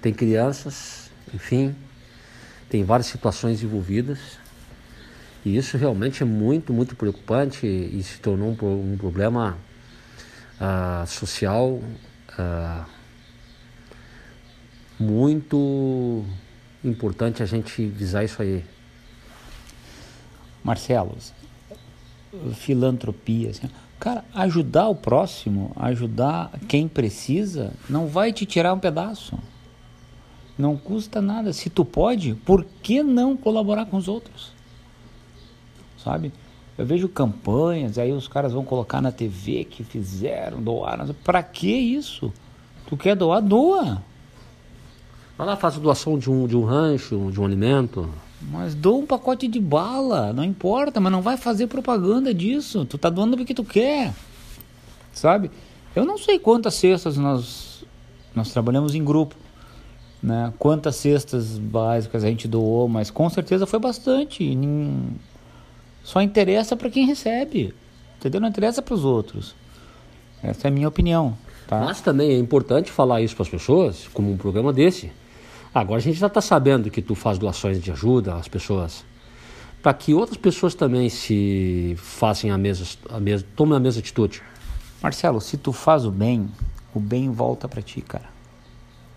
tem crianças, enfim, tem várias situações envolvidas. E isso realmente é muito, muito preocupante e se tornou um, um problema ah, social ah, muito importante a gente visar isso aí. Marcelo, filantropia, assim, cara, ajudar o próximo, ajudar quem precisa, não vai te tirar um pedaço. Não custa nada. Se tu pode, por que não colaborar com os outros? Sabe? Eu vejo campanhas, aí os caras vão colocar na TV que fizeram, doaram. Pra que isso? Tu quer doar? Doa. Vai lá, faça doação de um, de um rancho, de um alimento. Mas doa um pacote de bala, não importa, mas não vai fazer propaganda disso. Tu tá doando porque tu quer. Sabe? Eu não sei quantas cestas nós nós trabalhamos em grupo, né? Quantas cestas básicas a gente doou, mas com certeza foi bastante. Só interessa para quem recebe. Entendeu? Não interessa para os outros. Essa é a minha opinião, tá? Mas também é importante falar isso para as pessoas, como um programa desse. Agora a gente já está sabendo que tu faz doações de ajuda às pessoas, para que outras pessoas também se façam a mesma, a mesma, tomem a mesma atitude. Marcelo, se tu faz o bem, o bem volta pra ti, cara.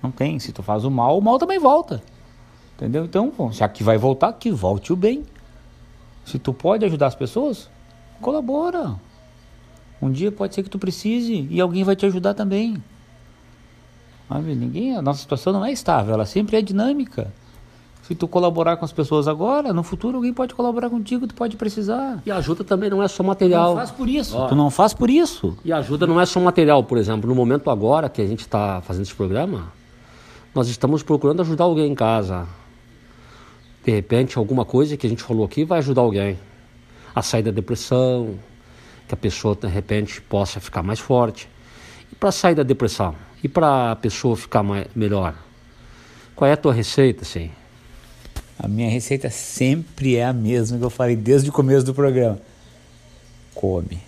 Não tem. Se tu faz o mal, o mal também volta. Entendeu? Então, bom, já que vai voltar, que volte o bem. Se tu pode ajudar as pessoas, colabora. Um dia pode ser que tu precise e alguém vai te ajudar também. Sabe? Ninguém, a nossa situação não é estável, ela sempre é dinâmica. Se tu colaborar com as pessoas agora, no futuro alguém pode colaborar contigo, tu pode precisar. E ajuda também não é só material. Não faz por isso. Ó. Tu não faz por isso. E ajuda não é só material, por exemplo, no momento agora que a gente está fazendo esse programa, nós estamos procurando ajudar alguém em casa. De repente, alguma coisa que a gente falou aqui vai ajudar alguém a sair da depressão, que a pessoa de repente possa ficar mais forte. E para sair da depressão, e para a pessoa ficar mais, melhor, qual é a tua receita, assim? A minha receita sempre é a mesma que eu falei desde o começo do programa. Come,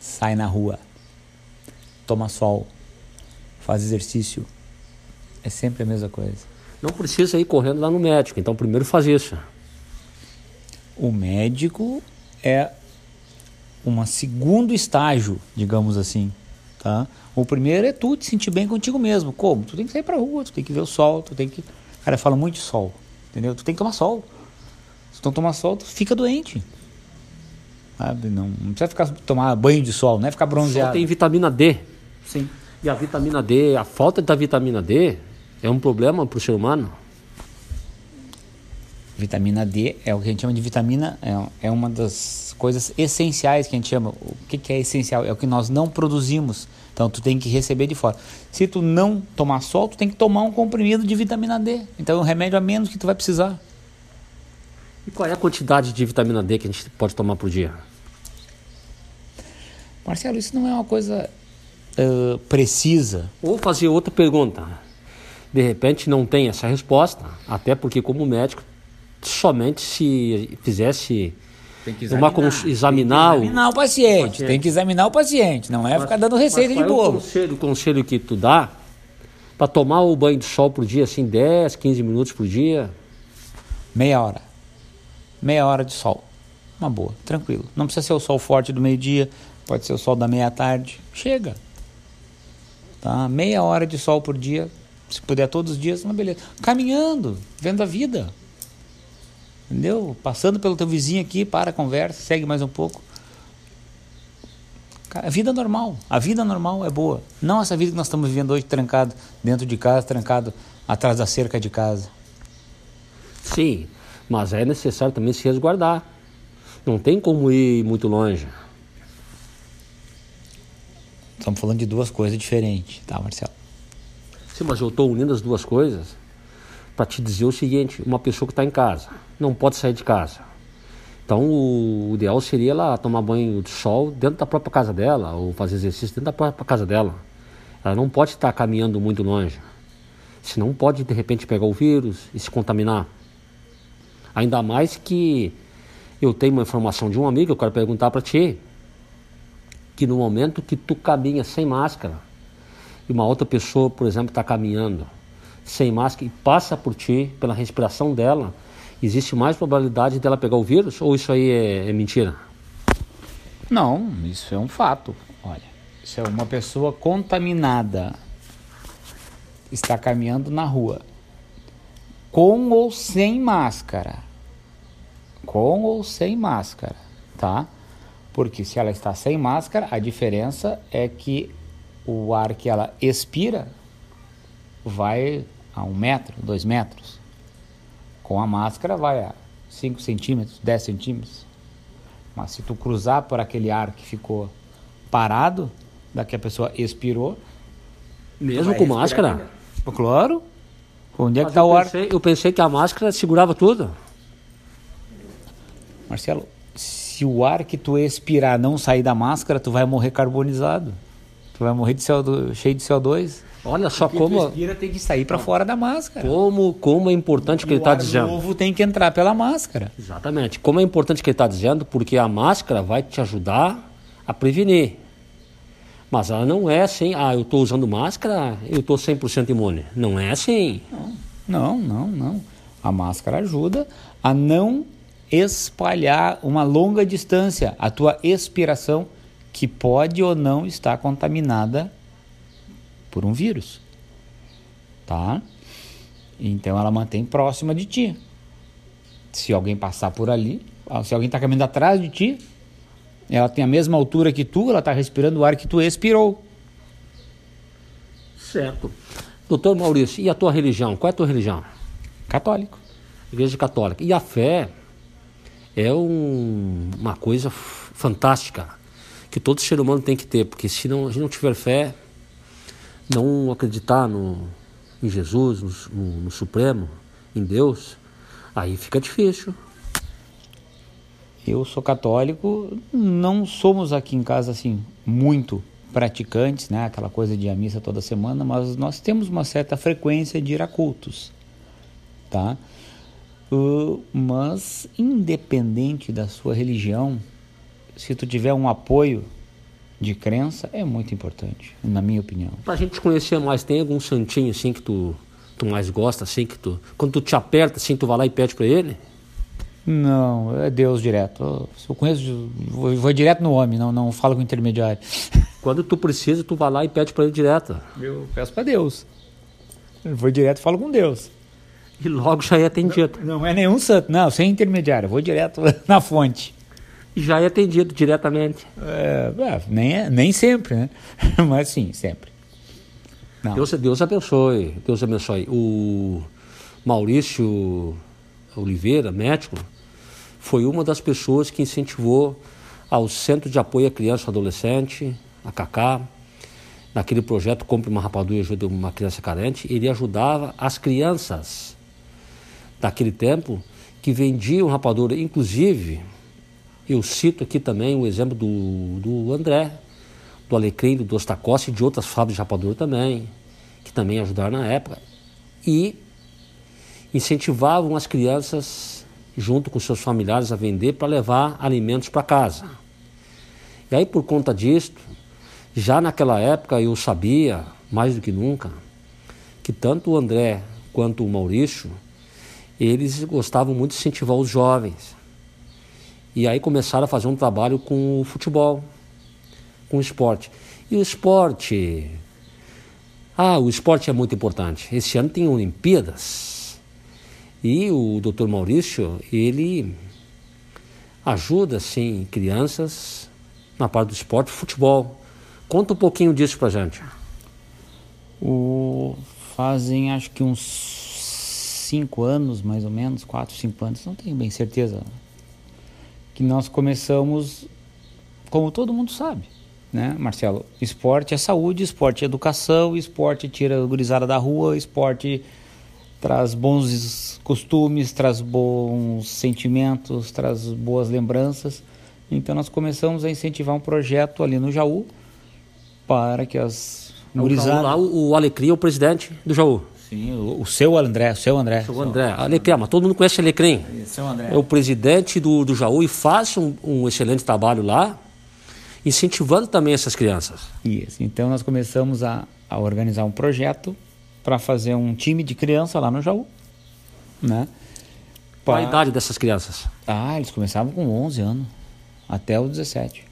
sai na rua, toma sol, faz exercício. É sempre a mesma coisa. Não precisa ir correndo lá no médico, então primeiro faz isso. O médico é um segundo estágio, digamos assim, tá? O primeiro é tu te sentir bem contigo mesmo. Como? Tu tem que sair pra rua, tu tem que ver o sol, tu tem que... Cara, eu falo muito de sol, entendeu? Tu tem que tomar sol. Se tu não tomar sol, tu fica doente. Sabe? Não, não precisa ficar, tomar banho de sol, não é ficar Só bronzeado. tem vitamina D. Sim. E a vitamina D, a falta da vitamina D é um problema para o ser humano. Vitamina D é o que a gente chama de vitamina, é, é uma das coisas essenciais que a gente chama. O que, que é essencial? É o que nós não produzimos. Então tu tem que receber de fora. Se tu não tomar sol, tu tem que tomar um comprimido de vitamina D. Então é um remédio a menos que tu vai precisar. E qual é a quantidade de vitamina D que a gente pode tomar por dia? Marcelo, isso não é uma coisa uh, precisa. Ou fazer outra pergunta. De repente não tem essa resposta, até porque como médico somente se fizesse Tem que uma cons- examinar, Tem que examinar o paciente. paciente. Tem que examinar o paciente. Não é ficar dando receita de Mas qual é o bolo. conselho, o conselho que tu dá para tomar o banho de sol por dia, assim, 10, 15 minutos por dia? Meia hora. Meia hora de sol. Uma boa, tranquilo. Não precisa ser o sol forte do meio-dia, pode ser o sol da meia-tarde. Chega. Tá? Meia hora de sol por dia, se puder todos os dias, uma beleza. Caminhando, vendo a vida. Entendeu? Passando pelo teu vizinho aqui, para, conversa, segue mais um pouco. A vida normal, a vida normal é boa. Não essa vida que nós estamos vivendo hoje trancado dentro de casa, trancado atrás da cerca de casa. Sim, mas é necessário também se resguardar. Não tem como ir muito longe. Estamos falando de duas coisas diferentes, tá, Marcelo? Sim, mas eu estou unindo as duas coisas para te dizer o seguinte: uma pessoa que está em casa não pode sair de casa. Então, o ideal seria ela tomar banho de sol dentro da própria casa dela, ou fazer exercício dentro da própria casa dela. Ela não pode estar caminhando muito longe. Senão pode, de repente, pegar o vírus e se contaminar. Ainda mais que eu tenho uma informação de um amigo, eu quero perguntar para ti, que no momento que tu caminha sem máscara, e uma outra pessoa, por exemplo, está caminhando sem máscara e passa por ti, pela respiração dela, existe mais probabilidade dela pegar o vírus? Ou isso aí é, é mentira? Não, isso é um fato. Olha, isso é uma pessoa contaminada. Está caminhando na rua. Com ou sem máscara. Com ou sem máscara, tá? Porque se ela está sem máscara, a diferença é que o ar que ela expira vai a um metro, dois metros. Com a máscara vai a 5 centímetros, 10 centímetros. Mas se tu cruzar por aquele ar que ficou parado, daqui a pessoa expirou. Mesmo com máscara? ar. Claro. Onde é que Mas está eu, o ar? pensei, eu pensei que a máscara segurava tudo. Marcelo, se o ar que tu expirar não sair da máscara, tu vai morrer carbonizado. Tu vai morrer de CO2, cheio de CO2. Olha só O que tu como, expira tem que sair para fora da máscara. como, como é importante o que ele o está dizendo. novo tem que entrar pela máscara. Exatamente. Como é importante o que ele está dizendo, porque a máscara vai te ajudar a prevenir. Mas ela não é assim, ah, eu estou usando máscara, eu estou 100% imune. Não é assim. Não, não, não. A máscara ajuda a não espalhar uma longa distância a tua expiração que pode ou não estar contaminada por um vírus. Tá? Então ela mantém próxima de ti. Se alguém passar por ali, se alguém está caminhando atrás de ti, ela tem a mesma altura que tu, ela está respirando o ar que tu expirou. Certo. Doutor Maurício, e a tua religião? Qual é a tua religião? Católico. Igreja Católica. E a fé é um- uma coisa fantástica que todo ser humano tem que ter, porque se não, se não tiver fé, não acreditar no, em Jesus, no, no- no Supremo, em Deus, aí fica difícil. Eu sou católico, não somos aqui em casa assim muito praticantes, né? Aquela coisa de ir à missa toda semana, mas nós temos uma certa frequência de ir a cultos, tá? Uh, mas independente da sua religião, se tu tiver um apoio de crença, é muito importante, na minha opinião. Pra gente te conhecer mais, tem algum santinho assim que tu, tu mais gosta, assim, que tu. Quando tu te aperta assim, tu vai lá e pede pra ele? Não, é Deus direto. Eu, eu conheço, vou, vou direto no homem, não, não falo com intermediário. Quando tu precisa, tu vai lá e pede pra ele direto. Eu peço para Deus. Eu vou direto e falo com Deus. E logo já é atendido. Não é nenhum santo, não, sem intermediário. Eu vou direto na fonte. Já é atendido diretamente. É, é, nem, é- nem sempre, né? Mas sim, sempre. Não. Deus, Deus abençoe. Deus abençoe. O Maurício Oliveira, médico, foi uma das pessoas que incentivou ao Centro de Apoio à Criança e Adolescente, a CACA, naquele projeto Compre uma Rapadura e Ajude uma Criança Carente, ele ajudava as crianças daquele tempo que vendiam rapadura. Inclusive, eu cito aqui também o exemplo do, do André, do Alecrim, do Dostacossi e de outras fábricas de rapadura também, que também ajudaram na época. E incentivavam as crianças, junto com seus familiares, a vender para levar alimentos para casa. E aí, por conta disso, já naquela época eu sabia, mais do que nunca, que tanto o André quanto o Maurício, eles gostavam muito de incentivar os jovens. E aí começaram a fazer um trabalho com o futebol, com o esporte. E o esporte. Ah, o esporte é muito importante. Esse ano tem Olimpíadas. E o doutor Maurício, ele ajuda, sim, crianças na parte do esporte, futebol. Conta um pouquinho disso pra gente. O... Fazem acho que uns cinco anos, mais ou menos, quatro, cinco anos, não tenho bem certeza, que nós começamos, como todo mundo sabe, né, Marcelo? Esporte é saúde, esporte é educação, esporte tira a gurizada da rua, esporte traz bons costumes, traz bons sentimentos, traz boas lembranças. Então nós começamos a incentivar um projeto ali no Jaú para que as gurizadas... Lá o, o Alecrim é o presidente do Jaú. Sim, o, o, seu André, o seu André. O André, Alecrim, mas todo mundo conhece Alecrim. Seu André. É o presidente do, do Jaú e faz um, um excelente trabalho lá, incentivando também essas crianças. Isso, então nós começamos a, a organizar um projeto para fazer um time de criança lá no Jaú, né? Qual a idade dessas crianças? Ah, eles começavam com 11 anos, até os 17.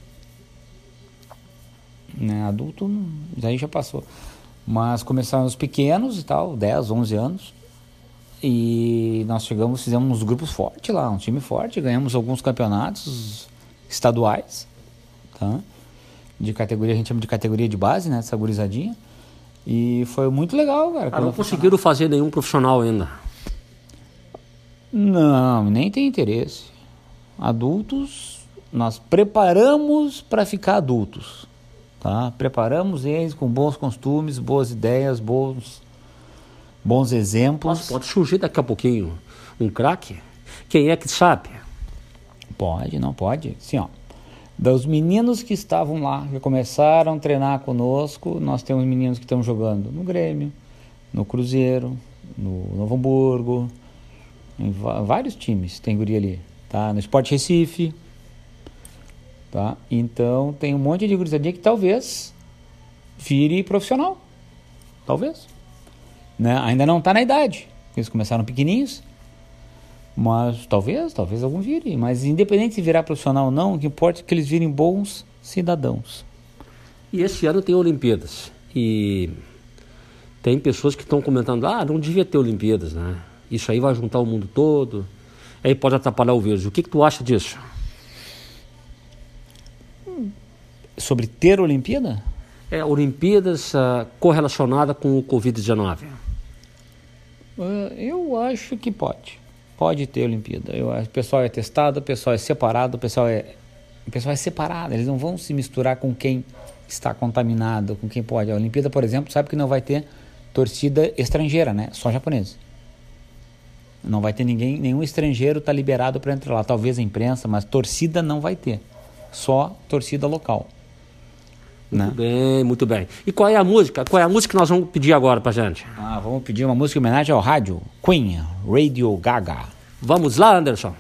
Né? Adulto, daí já passou. Mas começaram os pequenos e tal, 10, 11 anos. E nós chegamos, fizemos uns grupos fortes lá, um time forte, ganhamos alguns campeonatos estaduais, tá? De categoria, a gente chama de categoria de base, né? Essa gurizadinha. E foi muito legal, cara. Ah, não conseguiram fazer nenhum profissional ainda? Não, nem tem interesse. Adultos, nós preparamos para ficar adultos. Tá? Preparamos eles com bons costumes, boas ideias, bons, bons exemplos. Mas pode surgir daqui a pouquinho um craque? Quem é que sabe? Pode, não pode. Sim, ó. Dos meninos que estavam lá, que começaram a treinar conosco, nós temos meninos que estão jogando no Grêmio, no Cruzeiro, no Novo Hamburgo, em vários times tem guri ali, tá? No Esporte Recife, Tá? Então tem um monte de gurizadinha que talvez vire profissional. Talvez. Né? Ainda não está na idade. Eles começaram pequenininhos. Mas talvez, talvez algum vire. Mas independente de virar profissional ou não, o que importa é que eles virem bons cidadãos. E esse ano tem Olimpíadas. E tem pessoas que estão comentando, ah, não devia ter Olimpíadas, né? Isso aí vai juntar o mundo todo. Aí pode atrapalhar o verde. O que, que tu acha disso? Sobre ter Olimpíada? É, Olimpíadas uh, correlacionada com o Covid-19. Uh, eu acho que pode. Pode ter Olimpíada. Eu, o pessoal é testado, o pessoal é separado, o pessoal é, o pessoal é separado. Eles não vão se misturar com quem está contaminado, com quem pode. A Olimpíada, por exemplo, sabe que não vai ter torcida estrangeira, né? Só japonês. Não vai ter ninguém, nenhum estrangeiro está liberado para entrar lá. Talvez a imprensa, mas torcida não vai ter. Só torcida local. Muito né? bem, muito bem. E qual é a música? Qual é a música que nós vamos pedir agora pra gente? Ah, vamos pedir uma música em homenagem ao rádio Queen, Radio Gaga. Vamos lá, Anderson.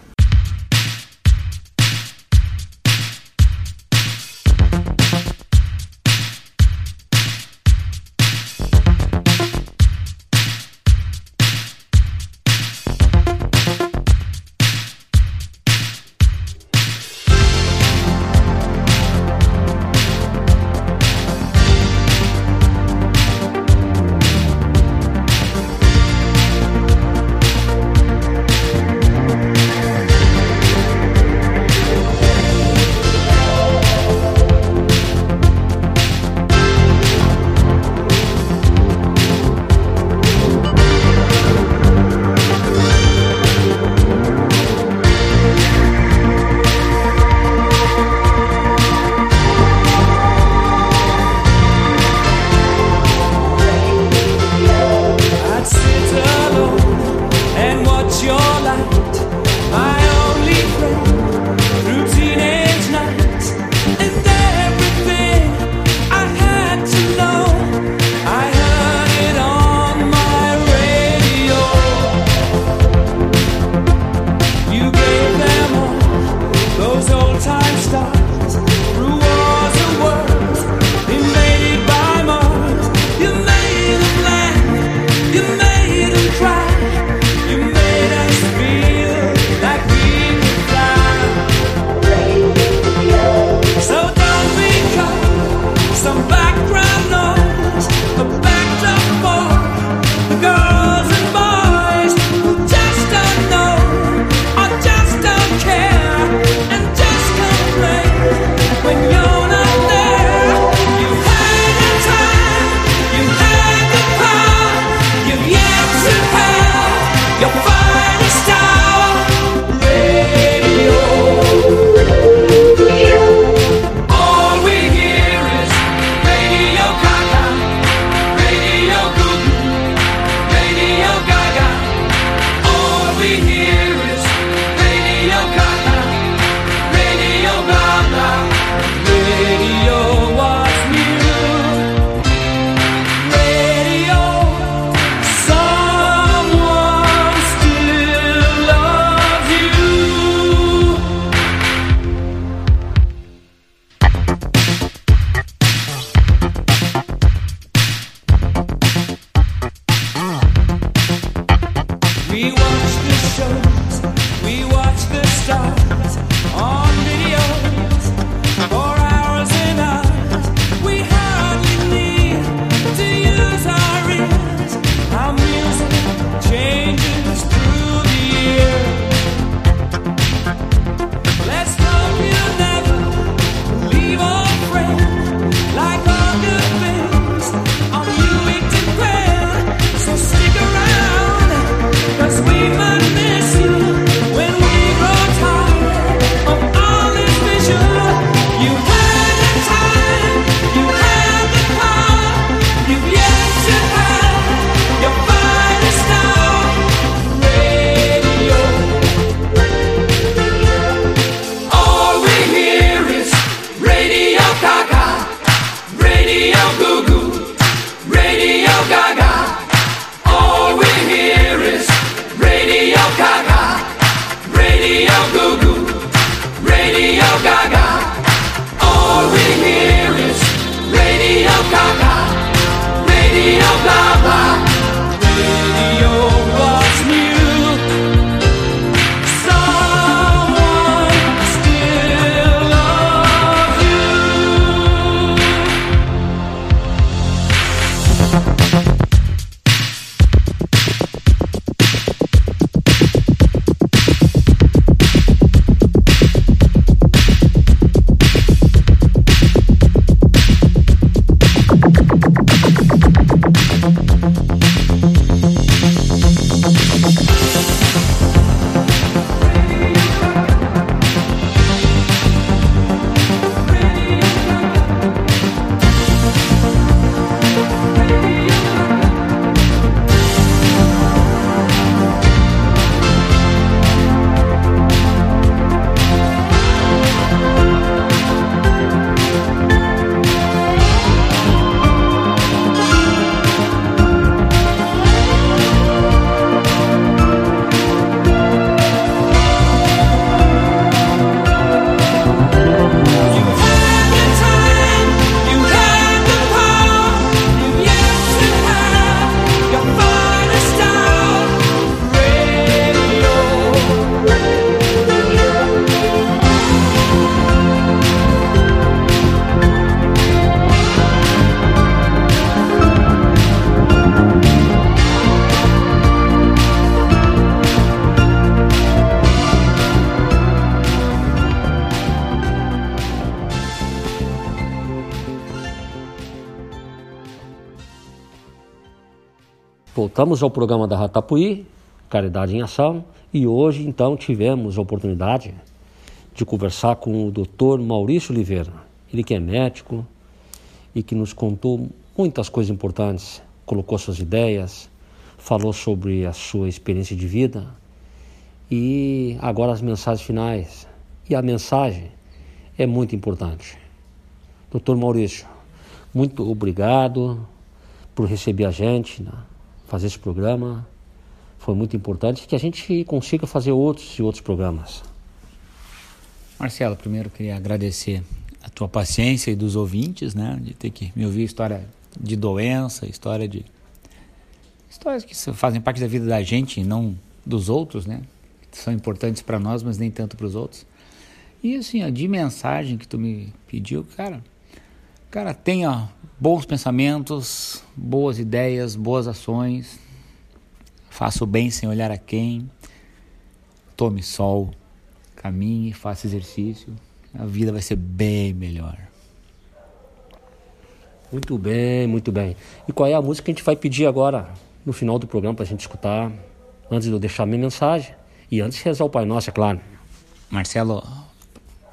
Voltamos ao programa da Ratapuí, Caridade em Ação, e hoje então tivemos a oportunidade de conversar com o Dr. Maurício Oliveira. Ele que é médico e que nos contou muitas coisas importantes, colocou suas ideias, falou sobre a sua experiência de vida e agora as mensagens finais. E a mensagem é muito importante. Doutor Maurício, muito obrigado por receber a gente. Né? Fazer esse programa. Foi muito importante que a gente consiga fazer outros e outros programas. Marcelo, primeiro queria agradecer a tua paciência e dos ouvintes, né, de ter que me ouvir história de doença, história de histórias que fazem parte da vida da gente e não dos outros, né? São importantes para nós, mas nem tanto para os outros. E assim, a de mensagem que tu me pediu, cara, cara, tenha bons pensamentos, boas ideias, boas ações. Faça o bem sem olhar a quem. Tome sol, caminhe, faça exercício. A vida vai ser bem melhor. Muito bem, muito bem. E qual é a música que a gente vai pedir agora no final do programa para a gente escutar? Antes de eu deixar minha mensagem e antes de rezar o Pai Nosso, é claro. Marcelo,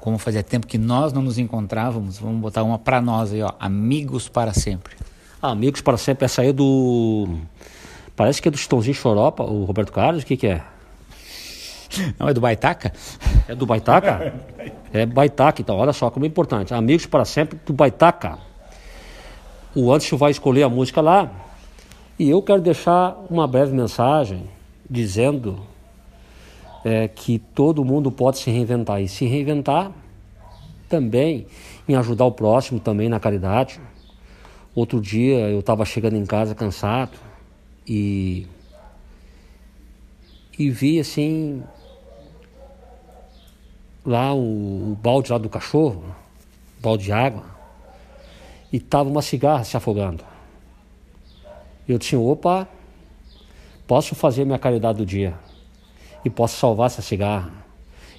como fazia tempo que nós não nos encontrávamos, vamos botar uma para nós aí, ó, Amigos para Sempre. Ah, Amigos para Sempre, essa aí é do... Parece que é do Chitãozinho Choropa, o Roberto Carlos, o que que é? Não, é do Baitaca? É do Baitaca? é Baitaca, então, olha só como é importante. Amigos para Sempre, do Baitaca. O Anderson vai escolher a música lá, e eu quero deixar uma breve mensagem dizendo é, que todo mundo pode se reinventar e se reinventar também em ajudar o próximo, também na caridade. Outro dia eu estava chegando em casa cansado e, e vi assim lá o, o balde lá do cachorro, balde de água, e tava uma cigarra se afogando. Eu disse, opa, posso fazer minha caridade do dia e posso salvar essa cigarra.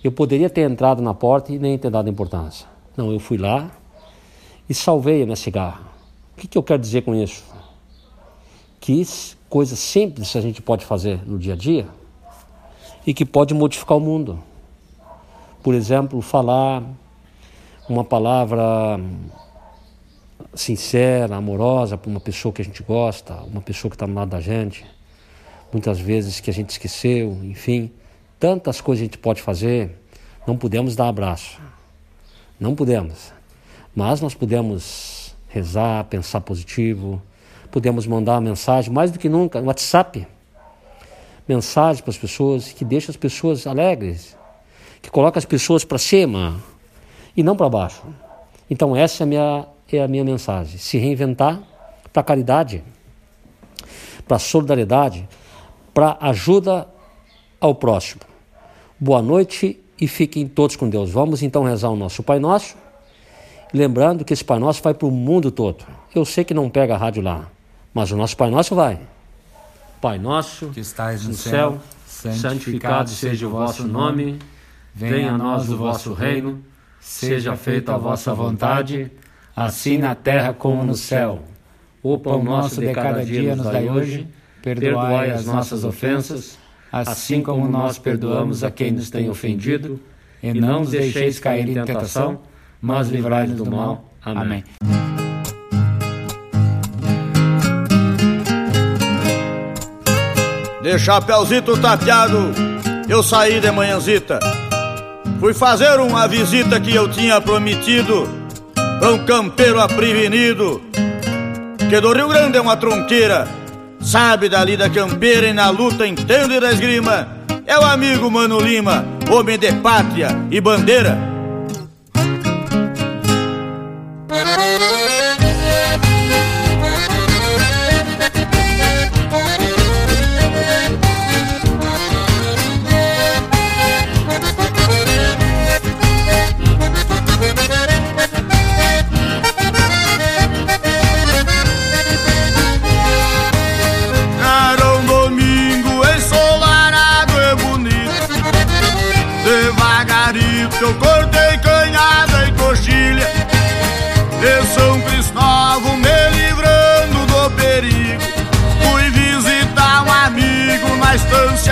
Eu poderia ter entrado na porta e nem ter dado importância. Não, eu fui lá e salvei a minha cigarra. O que, que eu quero dizer com isso? Que coisas simples a gente pode fazer no dia a dia e que pode modificar o mundo. Por exemplo, falar uma palavra sincera, amorosa para uma pessoa que a gente gosta, uma pessoa que está no lado da gente, muitas vezes que a gente esqueceu, enfim, tantas coisas a gente pode fazer. Não podemos dar abraço, não podemos, mas nós podemos rezar, pensar positivo, podemos mandar mensagem mais do que nunca no WhatsApp, mensagem para as pessoas que deixa as pessoas alegres, que coloca as pessoas para cima e não para baixo. Então essa é a minha é a minha mensagem. Se reinventar para caridade, para solidariedade, para ajuda ao próximo. Boa noite e fiquem todos com Deus. Vamos então rezar o nosso Pai Nosso. Lembrando que esse Pai Nosso vai para o mundo todo. Eu sei que não pega a rádio lá, mas o nosso Pai Nosso vai. Pai Nosso, Que estais no céu, céu, santificado seja o vosso nome. Venha a nós o vosso reino. Seja feita a vossa vontade, assim na terra como no céu. O pão nosso de cada dia nos dai hoje. Perdoai as nossas ofensas, assim como nós perdoamos a quem nos tem ofendido. E não nos deixeis cair em tentação, mas livrai-nos do mal. Amém. De chapéuzito tapeado, eu saí de manhãzita. Fui fazer uma visita que eu tinha prometido pra um campeiro aprevenido, que do Rio Grande é uma tronqueira, sabe da lida campeira e na luta entende da esgrima. É o amigo Mano Lima, homem de pátria e bandeira.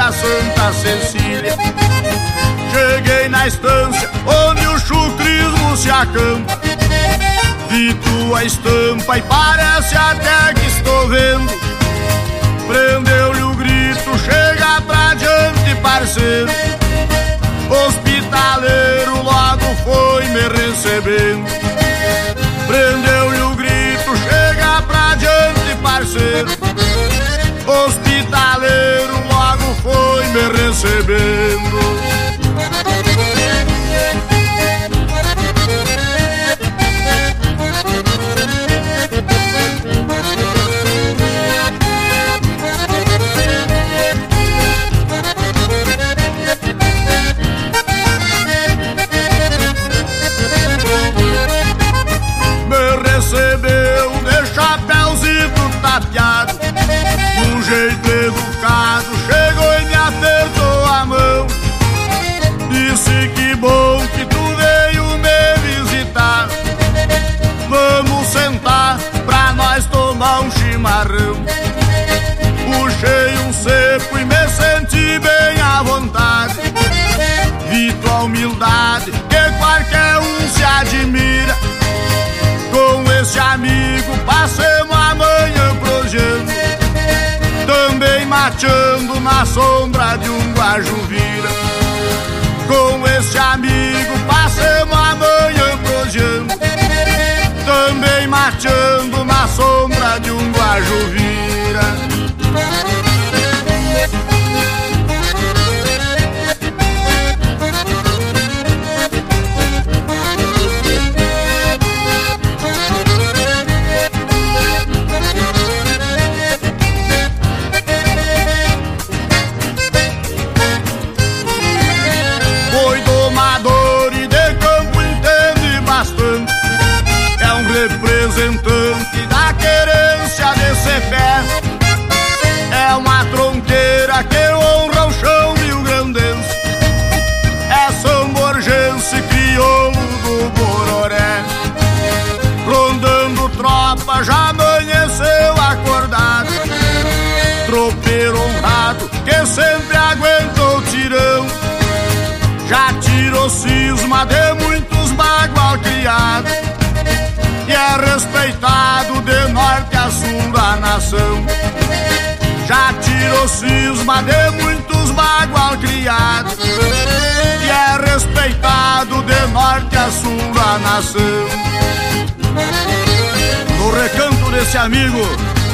Estância Santa Cecília Cheguei na estância onde o chucrismo se acampa Vi tua estampa e parece até que estou vendo Prendeu-lhe o grito, chega pra diante, parceiro. Hospitaleiro logo foi me recebendo. Prendeu-lhe o grito, chega pra diante, parceiro. Hospitaleiro foi me recebendo. me recebeu de chapéuzito tapeado admira. Com esse amigo passemos a manhã prosendo Também mateando na sombra de um guajuvira Com esse amigo passemos a manhã prosendo Também mateando na sombra de um guajuvira tirou cisma de muitos bagual criados e é respeitado de norte a sul da nação. Já tirou cisma de muitos bagual criados e é respeitado de norte a sul da nação. No recanto desse amigo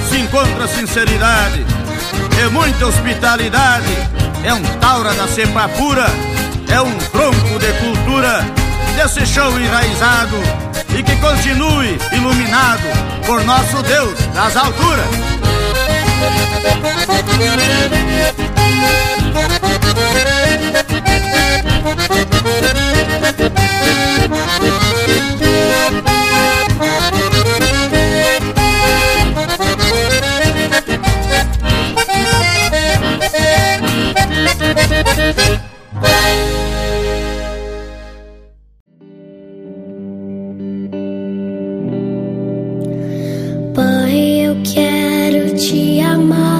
se encontra sinceridade e muita hospitalidade. É um taura da cepa pura, é um tronco de cultura desse chão enraizado e que continue iluminado por nosso Deus das alturas. Quero te amar,